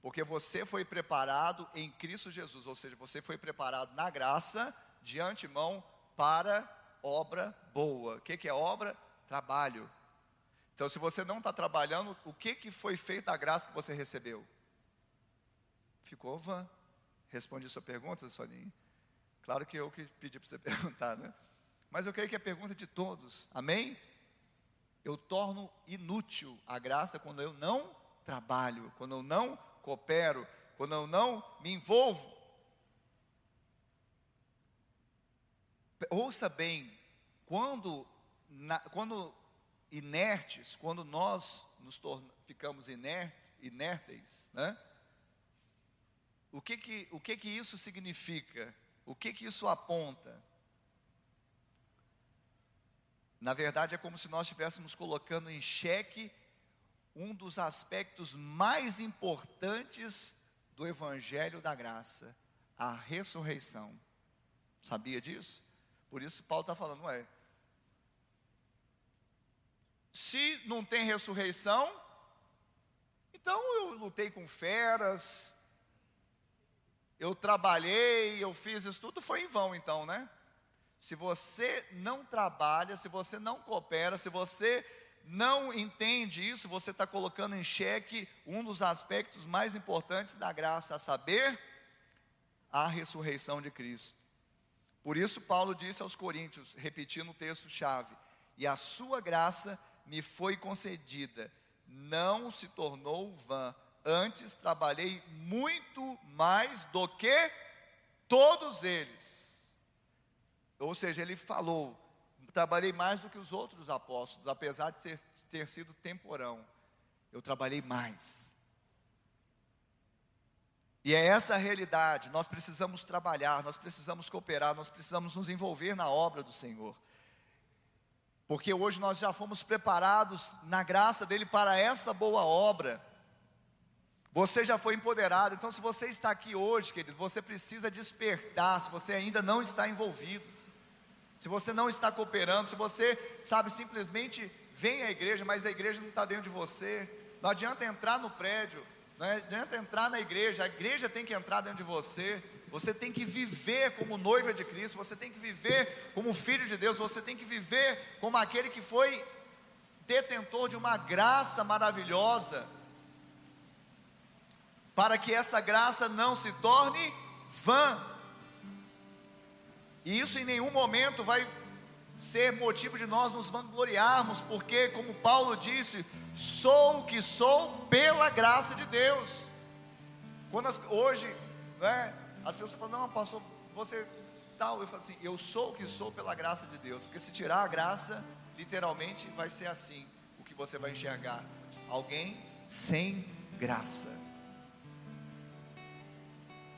Porque você foi preparado em Cristo Jesus, ou seja, você foi preparado na graça, de antemão, para obra boa. O que, é obra? Trabalho. Então, se você não está trabalhando, o que, que foi feito da graça que você recebeu? Ficou vã. Respondi sua pergunta, Soninha. Claro que eu que pedi para você perguntar, né? Mas eu creio que é pergunta de todos. Amém? eu torno inútil a graça quando eu não trabalho, quando eu não coopero, quando eu não me envolvo. Ouça bem, quando, na, quando inertes, quando nós nos torna, ficamos iner, inérteis, né? O que que, o que que isso significa? O que que isso aponta? Na verdade, é como se nós estivéssemos colocando em xeque um dos aspectos mais importantes do Evangelho da Graça, a ressurreição. Sabia disso? Por isso, Paulo está falando, ué. Se não tem ressurreição, então eu lutei com feras, eu trabalhei, eu fiz isso tudo, foi em vão, então, né? Se você não trabalha, se você não coopera, se você não entende isso, você está colocando em xeque um dos aspectos mais importantes da graça, a saber, a ressurreição de Cristo. Por isso, Paulo disse aos Coríntios, repetindo o texto-chave: E a sua graça me foi concedida, não se tornou vã, antes trabalhei muito mais do que todos eles ou seja, ele falou: trabalhei mais do que os outros apóstolos, apesar de ter, ter sido temporão. Eu trabalhei mais. E é essa a realidade. Nós precisamos trabalhar, nós precisamos cooperar, nós precisamos nos envolver na obra do Senhor. Porque hoje nós já fomos preparados na graça dele para essa boa obra. Você já foi empoderado. Então, se você está aqui hoje, querido, você precisa despertar. Se você ainda não está envolvido, se você não está cooperando, se você, sabe, simplesmente vem à igreja, mas a igreja não está dentro de você, não adianta entrar no prédio, Não adianta entrar na igreja, a igreja tem que entrar dentro de você. Você tem que viver como noiva de Cristo, você tem que viver como filho de Deus, você tem que viver como aquele que foi detentor de uma graça maravilhosa, para que essa graça não se torne vã. E isso em nenhum momento vai ser motivo de nós nos vangloriarmos, porque, como Paulo disse, sou o que sou pela graça de Deus. Quando as, hoje, né, as pessoas falam, não, pastor, você tal, eu falo assim, eu sou o que sou pela graça de Deus, porque se tirar a graça, literalmente vai ser assim, o que você vai enxergar, alguém sem graça.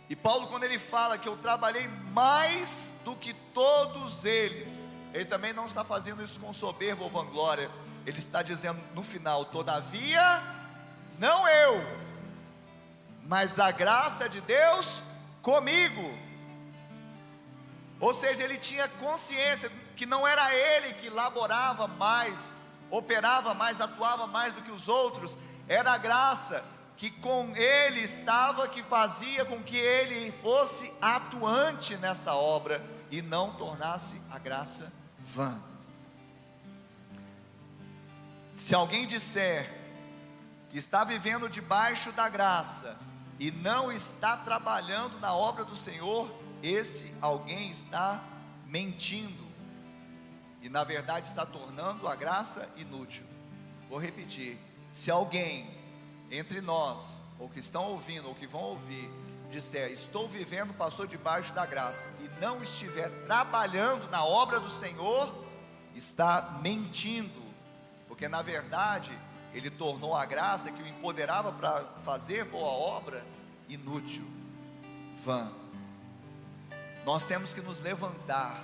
E Paulo, quando ele fala que eu trabalhei mais do que todos eles, ele também não está fazendo isso com soberba ou vanglória. Ele está dizendo no final: todavia, não eu, mas a graça de Deus comigo. Ou seja, ele tinha consciência que não era ele que laborava mais, operava mais, atuava mais do que os outros, era a graça que com ele estava, que fazia com que ele fosse atuante nessa obra e não tornasse a graça vã. Se alguém disser que está vivendo debaixo da graça e não está trabalhando na obra do Senhor, esse alguém está mentindo e na verdade está tornando a graça inútil. Vou repetir: se alguém entre nós, ou que estão ouvindo, ou que vão ouvir, disser: Estou vivendo, pastor, debaixo da graça, e não estiver trabalhando na obra do Senhor, está mentindo, porque na verdade ele tornou a graça que o empoderava para fazer boa obra inútil, vã. Nós temos que nos levantar,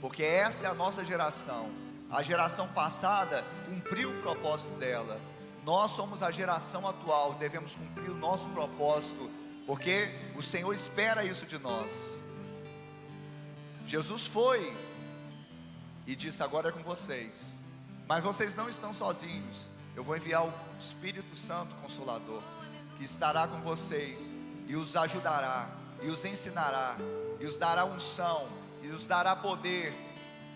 porque esta é a nossa geração. A geração passada cumpriu o propósito dela. Nós somos a geração atual, devemos cumprir o nosso propósito porque o Senhor espera isso de nós. Jesus foi e disse: Agora é com vocês, mas vocês não estão sozinhos. Eu vou enviar o Espírito Santo Consolador, que estará com vocês e os ajudará, e os ensinará, e os dará unção, e os dará poder,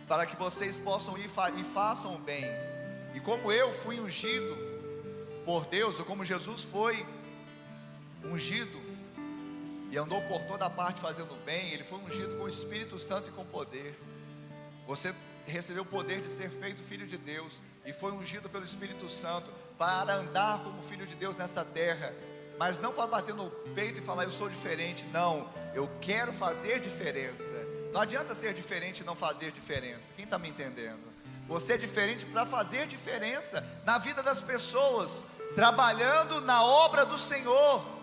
para que vocês possam ir e façam o bem. E como eu fui ungido por Deus, ou como Jesus foi ungido e andou por toda a parte fazendo bem, ele foi ungido com o Espírito Santo e com poder. Você recebeu o poder de ser feito filho de Deus e foi ungido pelo Espírito Santo para andar como filho de Deus nesta terra, mas não para bater no peito e falar eu sou diferente, não, eu quero fazer diferença. Não adianta ser diferente e não fazer diferença. Quem está me entendendo? Você é diferente para fazer diferença na vida das pessoas, trabalhando na obra do Senhor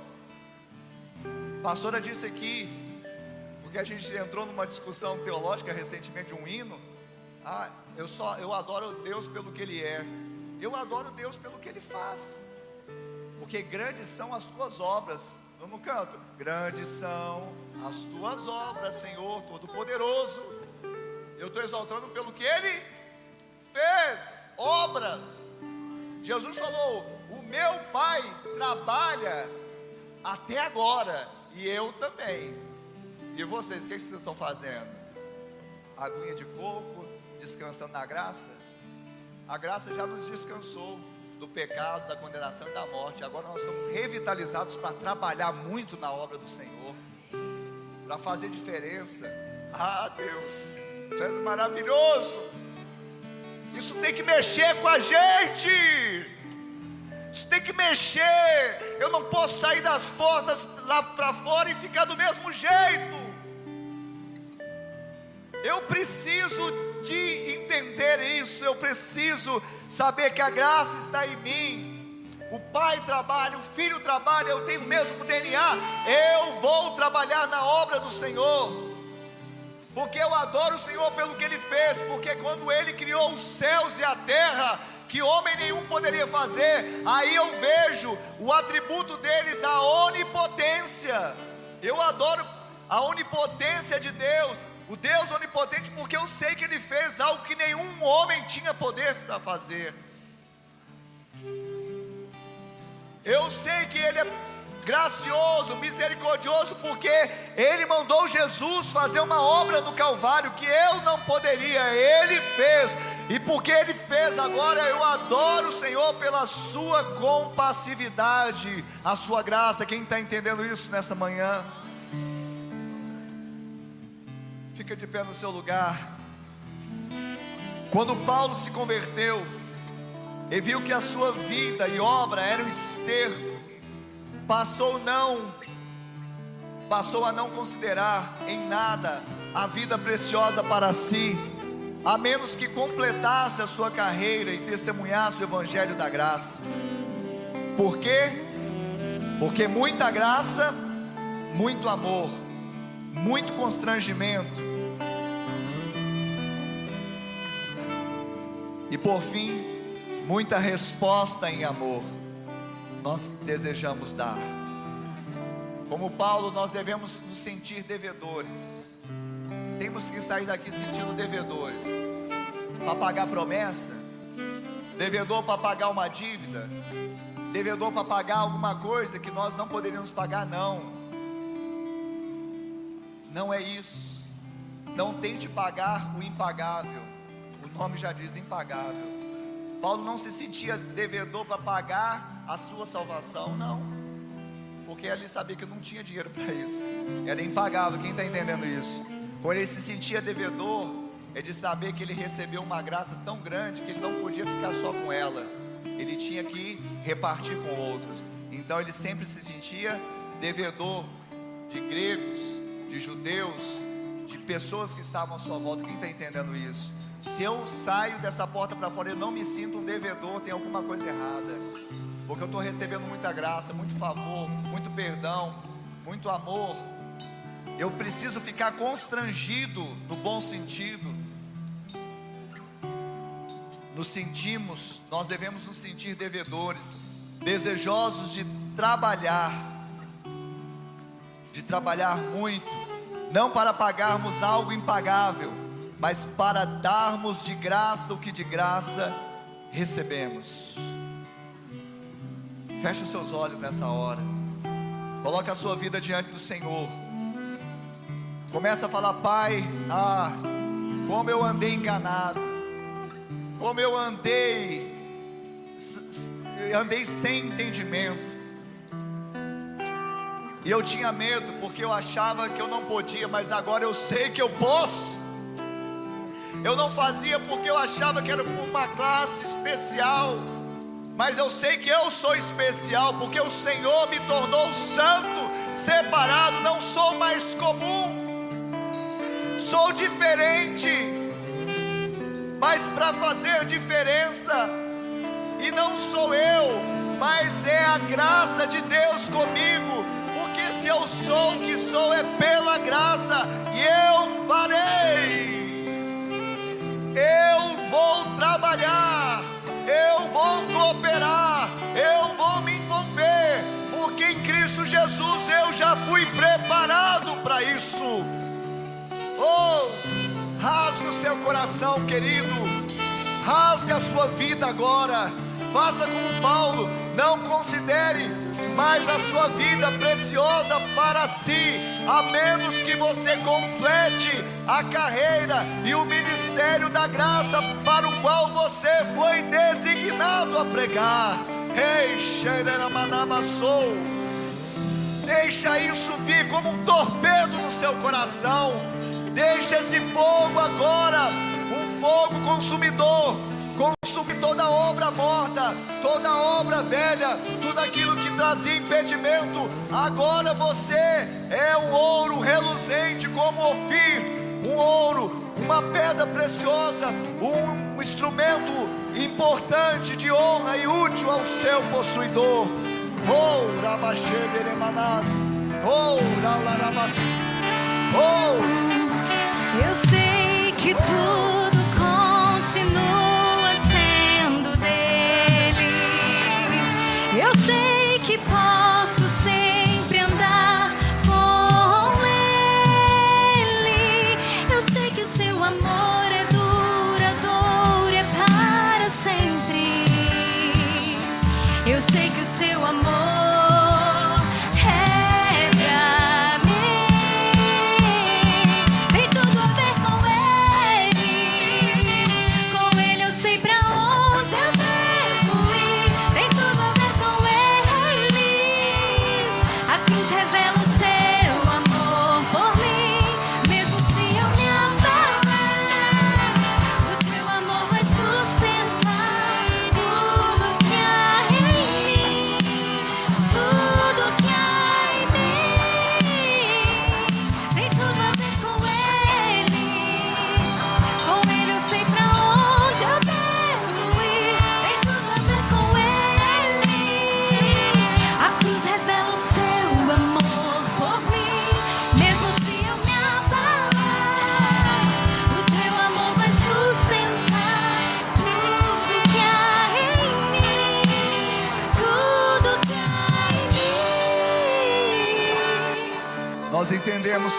pastora disse aqui, porque a gente entrou numa discussão teológica recentemente, um hino. Ah, eu só eu adoro Deus pelo que Ele é. Eu adoro Deus pelo que Ele faz. Porque grandes são as tuas obras. Vamos canto. Grandes são as tuas obras, Senhor Todo-Poderoso. Eu estou exaltando pelo que Ele fez, obras. Jesus falou: meu Pai trabalha até agora e eu também. E vocês, o que vocês estão fazendo? Aguinha de coco, descansando na graça? A graça já nos descansou do pecado, da condenação e da morte. Agora nós somos revitalizados para trabalhar muito na obra do Senhor, para fazer diferença. Ah, Deus, tu és maravilhoso. Isso tem que mexer com a gente. Isso tem que mexer. Eu não posso sair das portas lá para fora e ficar do mesmo jeito. Eu preciso de entender isso. Eu preciso saber que a graça está em mim. O pai trabalha, o filho trabalha, eu tenho o mesmo DNA. Eu vou trabalhar na obra do Senhor porque eu adoro o Senhor pelo que Ele fez, porque quando Ele criou os céus e a terra, que homem nenhum poderia fazer, aí eu vejo o atributo dele da onipotência. Eu adoro a onipotência de Deus, o Deus onipotente, porque eu sei que ele fez algo que nenhum homem tinha poder para fazer. Eu sei que Ele é gracioso, misericordioso, porque Ele mandou Jesus fazer uma obra no Calvário que eu não poderia, Ele fez. E porque Ele fez agora, eu adoro o Senhor pela Sua compassividade, a Sua graça. Quem está entendendo isso nessa manhã? Fica de pé no seu lugar. Quando Paulo se converteu, e viu que a sua vida e obra eram esterco, passou não passou a não considerar em nada a vida preciosa para si, a menos que completasse a sua carreira e testemunhasse o evangelho da graça. Por quê? Porque muita graça, muito amor, muito constrangimento. E por fim, muita resposta em amor nós desejamos dar. Como Paulo, nós devemos nos sentir devedores. Temos que sair daqui sentindo devedores. Para pagar promessa, devedor para pagar uma dívida, devedor para pagar alguma coisa que nós não poderíamos pagar, não. Não é isso. Não tente pagar o impagável. O nome já diz impagável. Paulo não se sentia devedor para pagar a sua salvação, não, porque ele sabia que não tinha dinheiro para isso, era impagável. Quem está entendendo isso? Quando ele se sentia devedor, é de saber que ele recebeu uma graça tão grande que ele não podia ficar só com ela, ele tinha que repartir com outros. Então ele sempre se sentia devedor de gregos, de judeus, de pessoas que estavam à sua volta. Quem está entendendo isso? Se eu saio dessa porta para fora e não me sinto um devedor, tem alguma coisa errada. Porque eu estou recebendo muita graça, muito favor, muito perdão, muito amor. Eu preciso ficar constrangido no bom sentido. Nos sentimos, nós devemos nos sentir devedores, desejosos de trabalhar, de trabalhar muito, não para pagarmos algo impagável mas para darmos de graça o que de graça recebemos. Feche os seus olhos nessa hora. Coloque a sua vida diante do Senhor. Começa a falar, Pai, ah, como eu andei enganado, como eu andei, andei sem entendimento. E eu tinha medo porque eu achava que eu não podia, mas agora eu sei que eu posso. Eu não fazia porque eu achava que era uma classe especial, mas eu sei que eu sou especial porque o Senhor me tornou santo, separado, não sou mais comum, sou diferente, mas para fazer diferença, e não sou eu, mas é a graça de Deus comigo, porque se eu sou o que sou é pela graça, e eu farei eu vou trabalhar, eu vou cooperar, eu vou me envolver, porque em Cristo Jesus eu já fui preparado para isso. Oh, rasga o seu coração, querido, rasga a sua vida agora, faça como Paulo, não considere mais a sua vida preciosa para si, a menos que você complete a carreira e o ministério da graça para o qual você foi designado a pregar. Ei, sou. Deixa isso vir como um torpedo no seu coração. Deixa esse fogo agora, um fogo consumidor consumir toda obra morta, toda obra velha, tudo aquilo que trazia impedimento. Agora você é um ouro reluzente como Ofir, um ouro, uma pedra preciosa, um instrumento importante de honra e útil ao seu possuidor. Oh, Rabachederemanas, oh, Raularabas, oh. Eu sei que tudo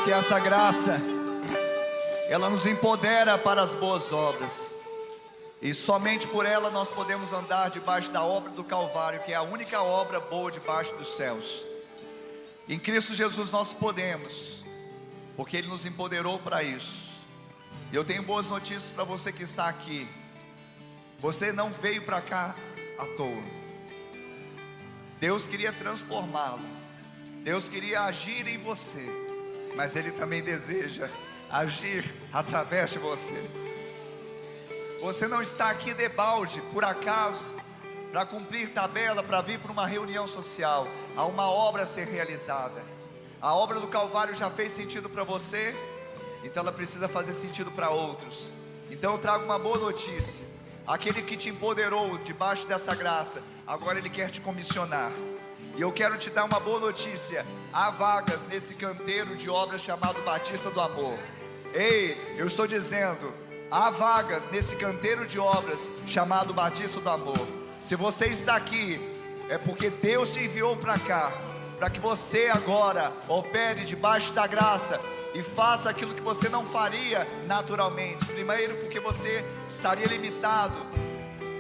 que essa graça, ela nos empodera para as boas obras. E somente por ela nós podemos andar debaixo da obra do Calvário, que é a única obra boa debaixo dos céus. Em Cristo Jesus nós podemos, porque Ele nos empoderou para isso. E eu tenho boas notícias para você que está aqui. Você não veio para cá à toa. Deus queria transformá-lo. Deus queria agir em você. Mas Ele também deseja agir através de você. Você não está aqui de balde, por acaso, para cumprir tabela, para vir para uma reunião social. Há uma obra a ser realizada. A obra do Calvário já fez sentido para você, então ela precisa fazer sentido para outros. Então eu trago uma boa notícia. Aquele que te empoderou debaixo dessa graça, agora ele quer te comissionar. E eu quero te dar uma boa notícia: há vagas nesse canteiro de obras chamado Batista do Amor. Ei, eu estou dizendo, há vagas nesse canteiro de obras chamado Batista do Amor. Se você está aqui, é porque Deus te enviou para cá, para que você agora opere debaixo da graça e faça aquilo que você não faria naturalmente. Primeiro, porque você estaria limitado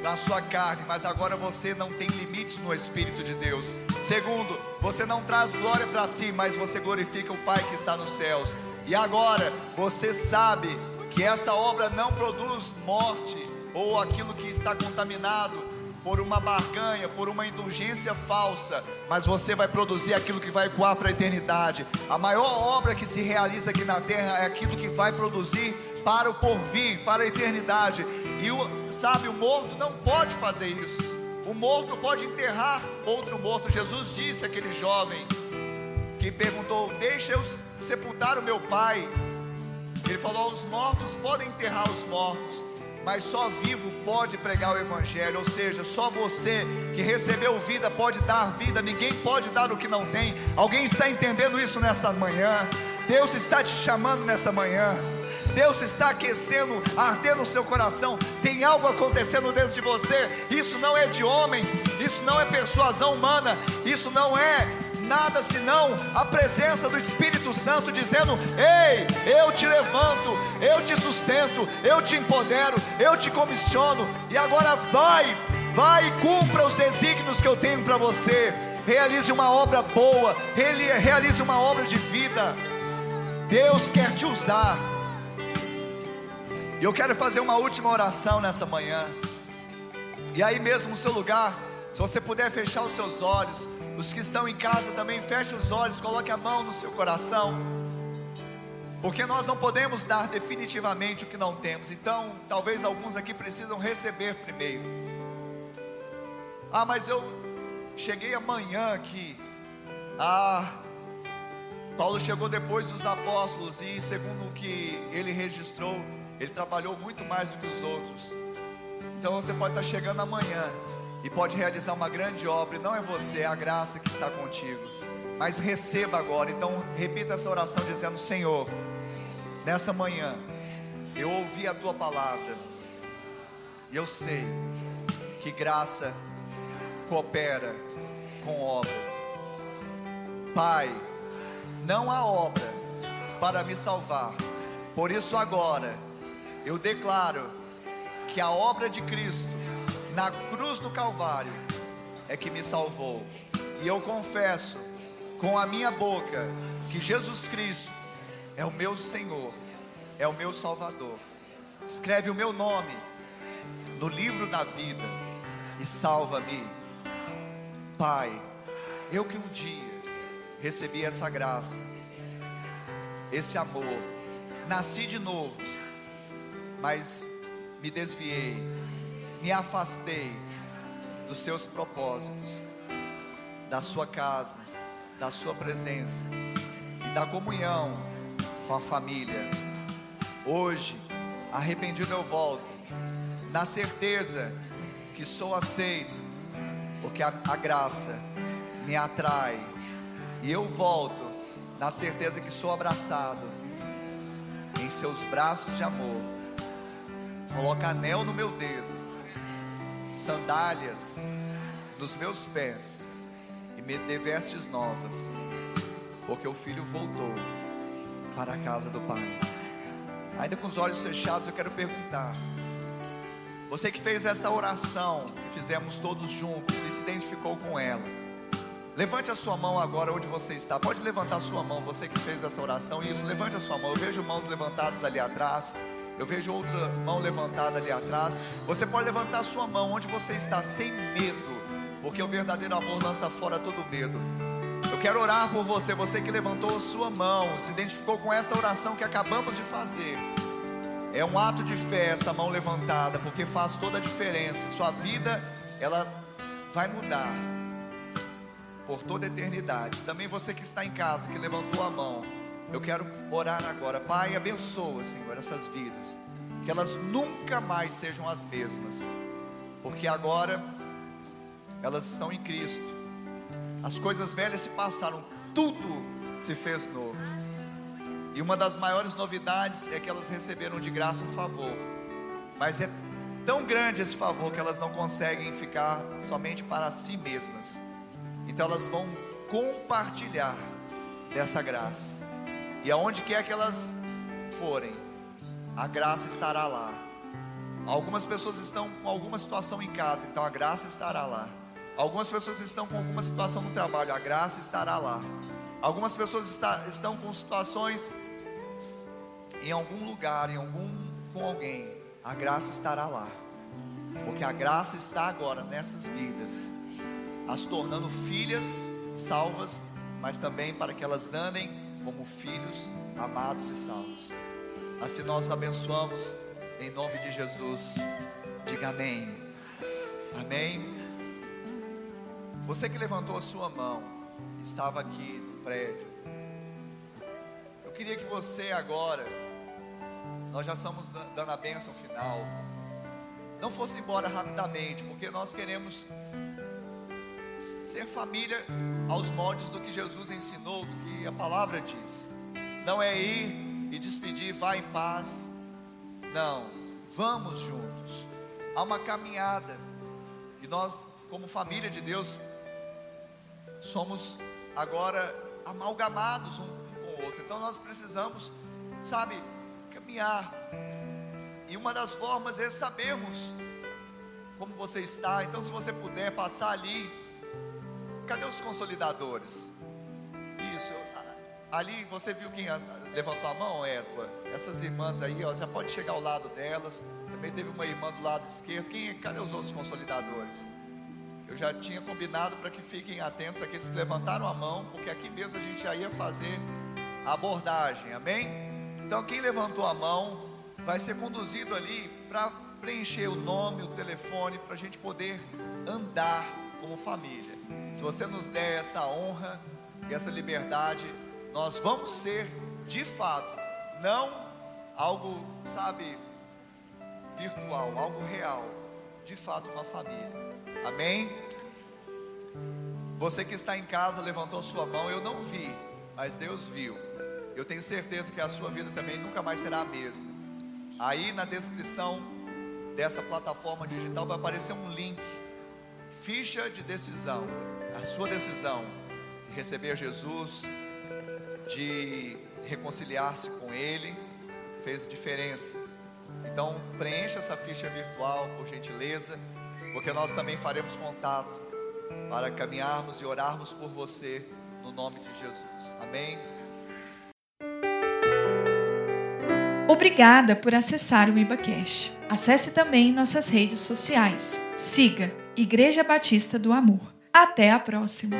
na sua carne, mas agora você não tem limites no Espírito de Deus. Segundo, você não traz glória para si, mas você glorifica o Pai que está nos céus. E agora você sabe que essa obra não produz morte ou aquilo que está contaminado por uma barganha, por uma indulgência falsa, mas você vai produzir aquilo que vai ecoar para a eternidade. A maior obra que se realiza aqui na terra é aquilo que vai produzir para o porvir, para a eternidade. E o, sabe, o morto não pode fazer isso. O morto pode enterrar outro morto. Jesus disse àquele jovem que perguntou: Deixa eu sepultar o meu pai. Ele falou: Os mortos podem enterrar os mortos, mas só vivo pode pregar o Evangelho. Ou seja, só você que recebeu vida pode dar vida, ninguém pode dar o que não tem. Alguém está entendendo isso nessa manhã? Deus está te chamando nessa manhã. Deus está aquecendo, ardendo o seu coração. Tem algo acontecendo dentro de você. Isso não é de homem, isso não é persuasão humana, isso não é nada senão a presença do Espírito Santo dizendo: Ei, eu te levanto, eu te sustento, eu te empodero, eu te comissiono, e agora vai, vai e cumpra os desígnios que eu tenho para você. Realize uma obra boa, realize uma obra de vida. Deus quer te usar. E eu quero fazer uma última oração nessa manhã. E aí mesmo no seu lugar, se você puder fechar os seus olhos, os que estão em casa também, feche os olhos, coloque a mão no seu coração. Porque nós não podemos dar definitivamente o que não temos. Então, talvez alguns aqui precisam receber primeiro. Ah, mas eu cheguei amanhã aqui. Ah, Paulo chegou depois dos apóstolos e segundo o que ele registrou, ele trabalhou muito mais do que os outros. Então você pode estar chegando amanhã e pode realizar uma grande obra, e não é você, é a graça que está contigo. Mas receba agora, então repita essa oração dizendo: Senhor, nessa manhã eu ouvi a tua palavra, e eu sei que graça coopera com obras. Pai, não há obra para me salvar, por isso agora eu declaro que a obra de Cristo na cruz do Calvário é que me salvou. E eu confesso com a minha boca que Jesus Cristo é o meu Senhor, é o meu Salvador. Escreve o meu nome no livro da vida e salva-me. Pai, eu que um dia recebi essa graça, esse amor, nasci de novo, mas me desviei me afastei dos seus propósitos, da sua casa, da sua presença e da comunhão com a família. Hoje, arrependido eu volto, na certeza que sou aceito, porque a, a graça me atrai, e eu volto na certeza que sou abraçado em seus braços de amor. Coloca anel no meu dedo sandálias nos meus pés e me dê vestes novas, porque o filho voltou para a casa do Pai. Ainda com os olhos fechados, eu quero perguntar: você que fez essa oração, que fizemos todos juntos e se identificou com ela, levante a sua mão agora onde você está. Pode levantar a sua mão, você que fez essa oração. Isso, levante a sua mão. Eu vejo mãos levantadas ali atrás. Eu vejo outra mão levantada ali atrás. Você pode levantar sua mão onde você está, sem medo, porque o verdadeiro amor lança fora todo medo. Eu quero orar por você, você que levantou sua mão, se identificou com essa oração que acabamos de fazer. É um ato de fé essa mão levantada, porque faz toda a diferença. Sua vida, ela vai mudar por toda a eternidade. Também você que está em casa, que levantou a mão, eu quero orar agora. Pai, abençoa, Senhor, essas vidas. Que elas nunca mais sejam as mesmas. Porque agora elas estão em Cristo. As coisas velhas se passaram, tudo se fez novo. E uma das maiores novidades é que elas receberam de graça um favor. Mas é tão grande esse favor que elas não conseguem ficar somente para si mesmas. Então elas vão compartilhar dessa graça. E aonde quer que elas forem, a graça estará lá. Algumas pessoas estão com alguma situação em casa, então a graça estará lá. Algumas pessoas estão com alguma situação no trabalho, a graça estará lá. Algumas pessoas está, estão com situações em algum lugar, em algum com alguém, a graça estará lá. Porque a graça está agora nessas vidas, as tornando filhas salvas, mas também para que elas andem como filhos amados e salvos. Assim nós abençoamos em nome de Jesus. Diga amém. Amém. Você que levantou a sua mão, estava aqui no prédio. Eu queria que você agora, nós já estamos dando a bênção final, não fosse embora rapidamente, porque nós queremos ser família aos moldes do que Jesus ensinou, do que a palavra diz. Não é ir e despedir, vá em paz. Não, vamos juntos. Há uma caminhada e nós, como família de Deus, somos agora amalgamados um com o outro. Então nós precisamos, sabe, caminhar. E uma das formas é sabermos como você está. Então, se você puder passar ali Cadê os consolidadores? Isso. Ali você viu quem levantou a mão, Edwa? Essas irmãs aí, ó, já pode chegar ao lado delas. Também teve uma irmã do lado esquerdo. Quem, cadê os outros consolidadores? Eu já tinha combinado para que fiquem atentos aqueles que levantaram a mão, porque aqui mesmo a gente já ia fazer a abordagem, amém? Então quem levantou a mão vai ser conduzido ali para preencher o nome, o telefone, para a gente poder andar como família. Se você nos der essa honra e essa liberdade, nós vamos ser de fato, não algo, sabe, virtual, algo real, de fato uma família. Amém? Você que está em casa levantou sua mão, eu não vi, mas Deus viu. Eu tenho certeza que a sua vida também nunca mais será a mesma. Aí na descrição dessa plataforma digital vai aparecer um link ficha de decisão, a sua decisão de receber Jesus, de reconciliar-se com Ele, fez diferença. Então, preencha essa ficha virtual, por gentileza, porque nós também faremos contato para caminharmos e orarmos por você no nome de Jesus. Amém. Obrigada por acessar o IbaCash. Acesse também nossas redes sociais. Siga Igreja Batista do Amor. Até a próxima!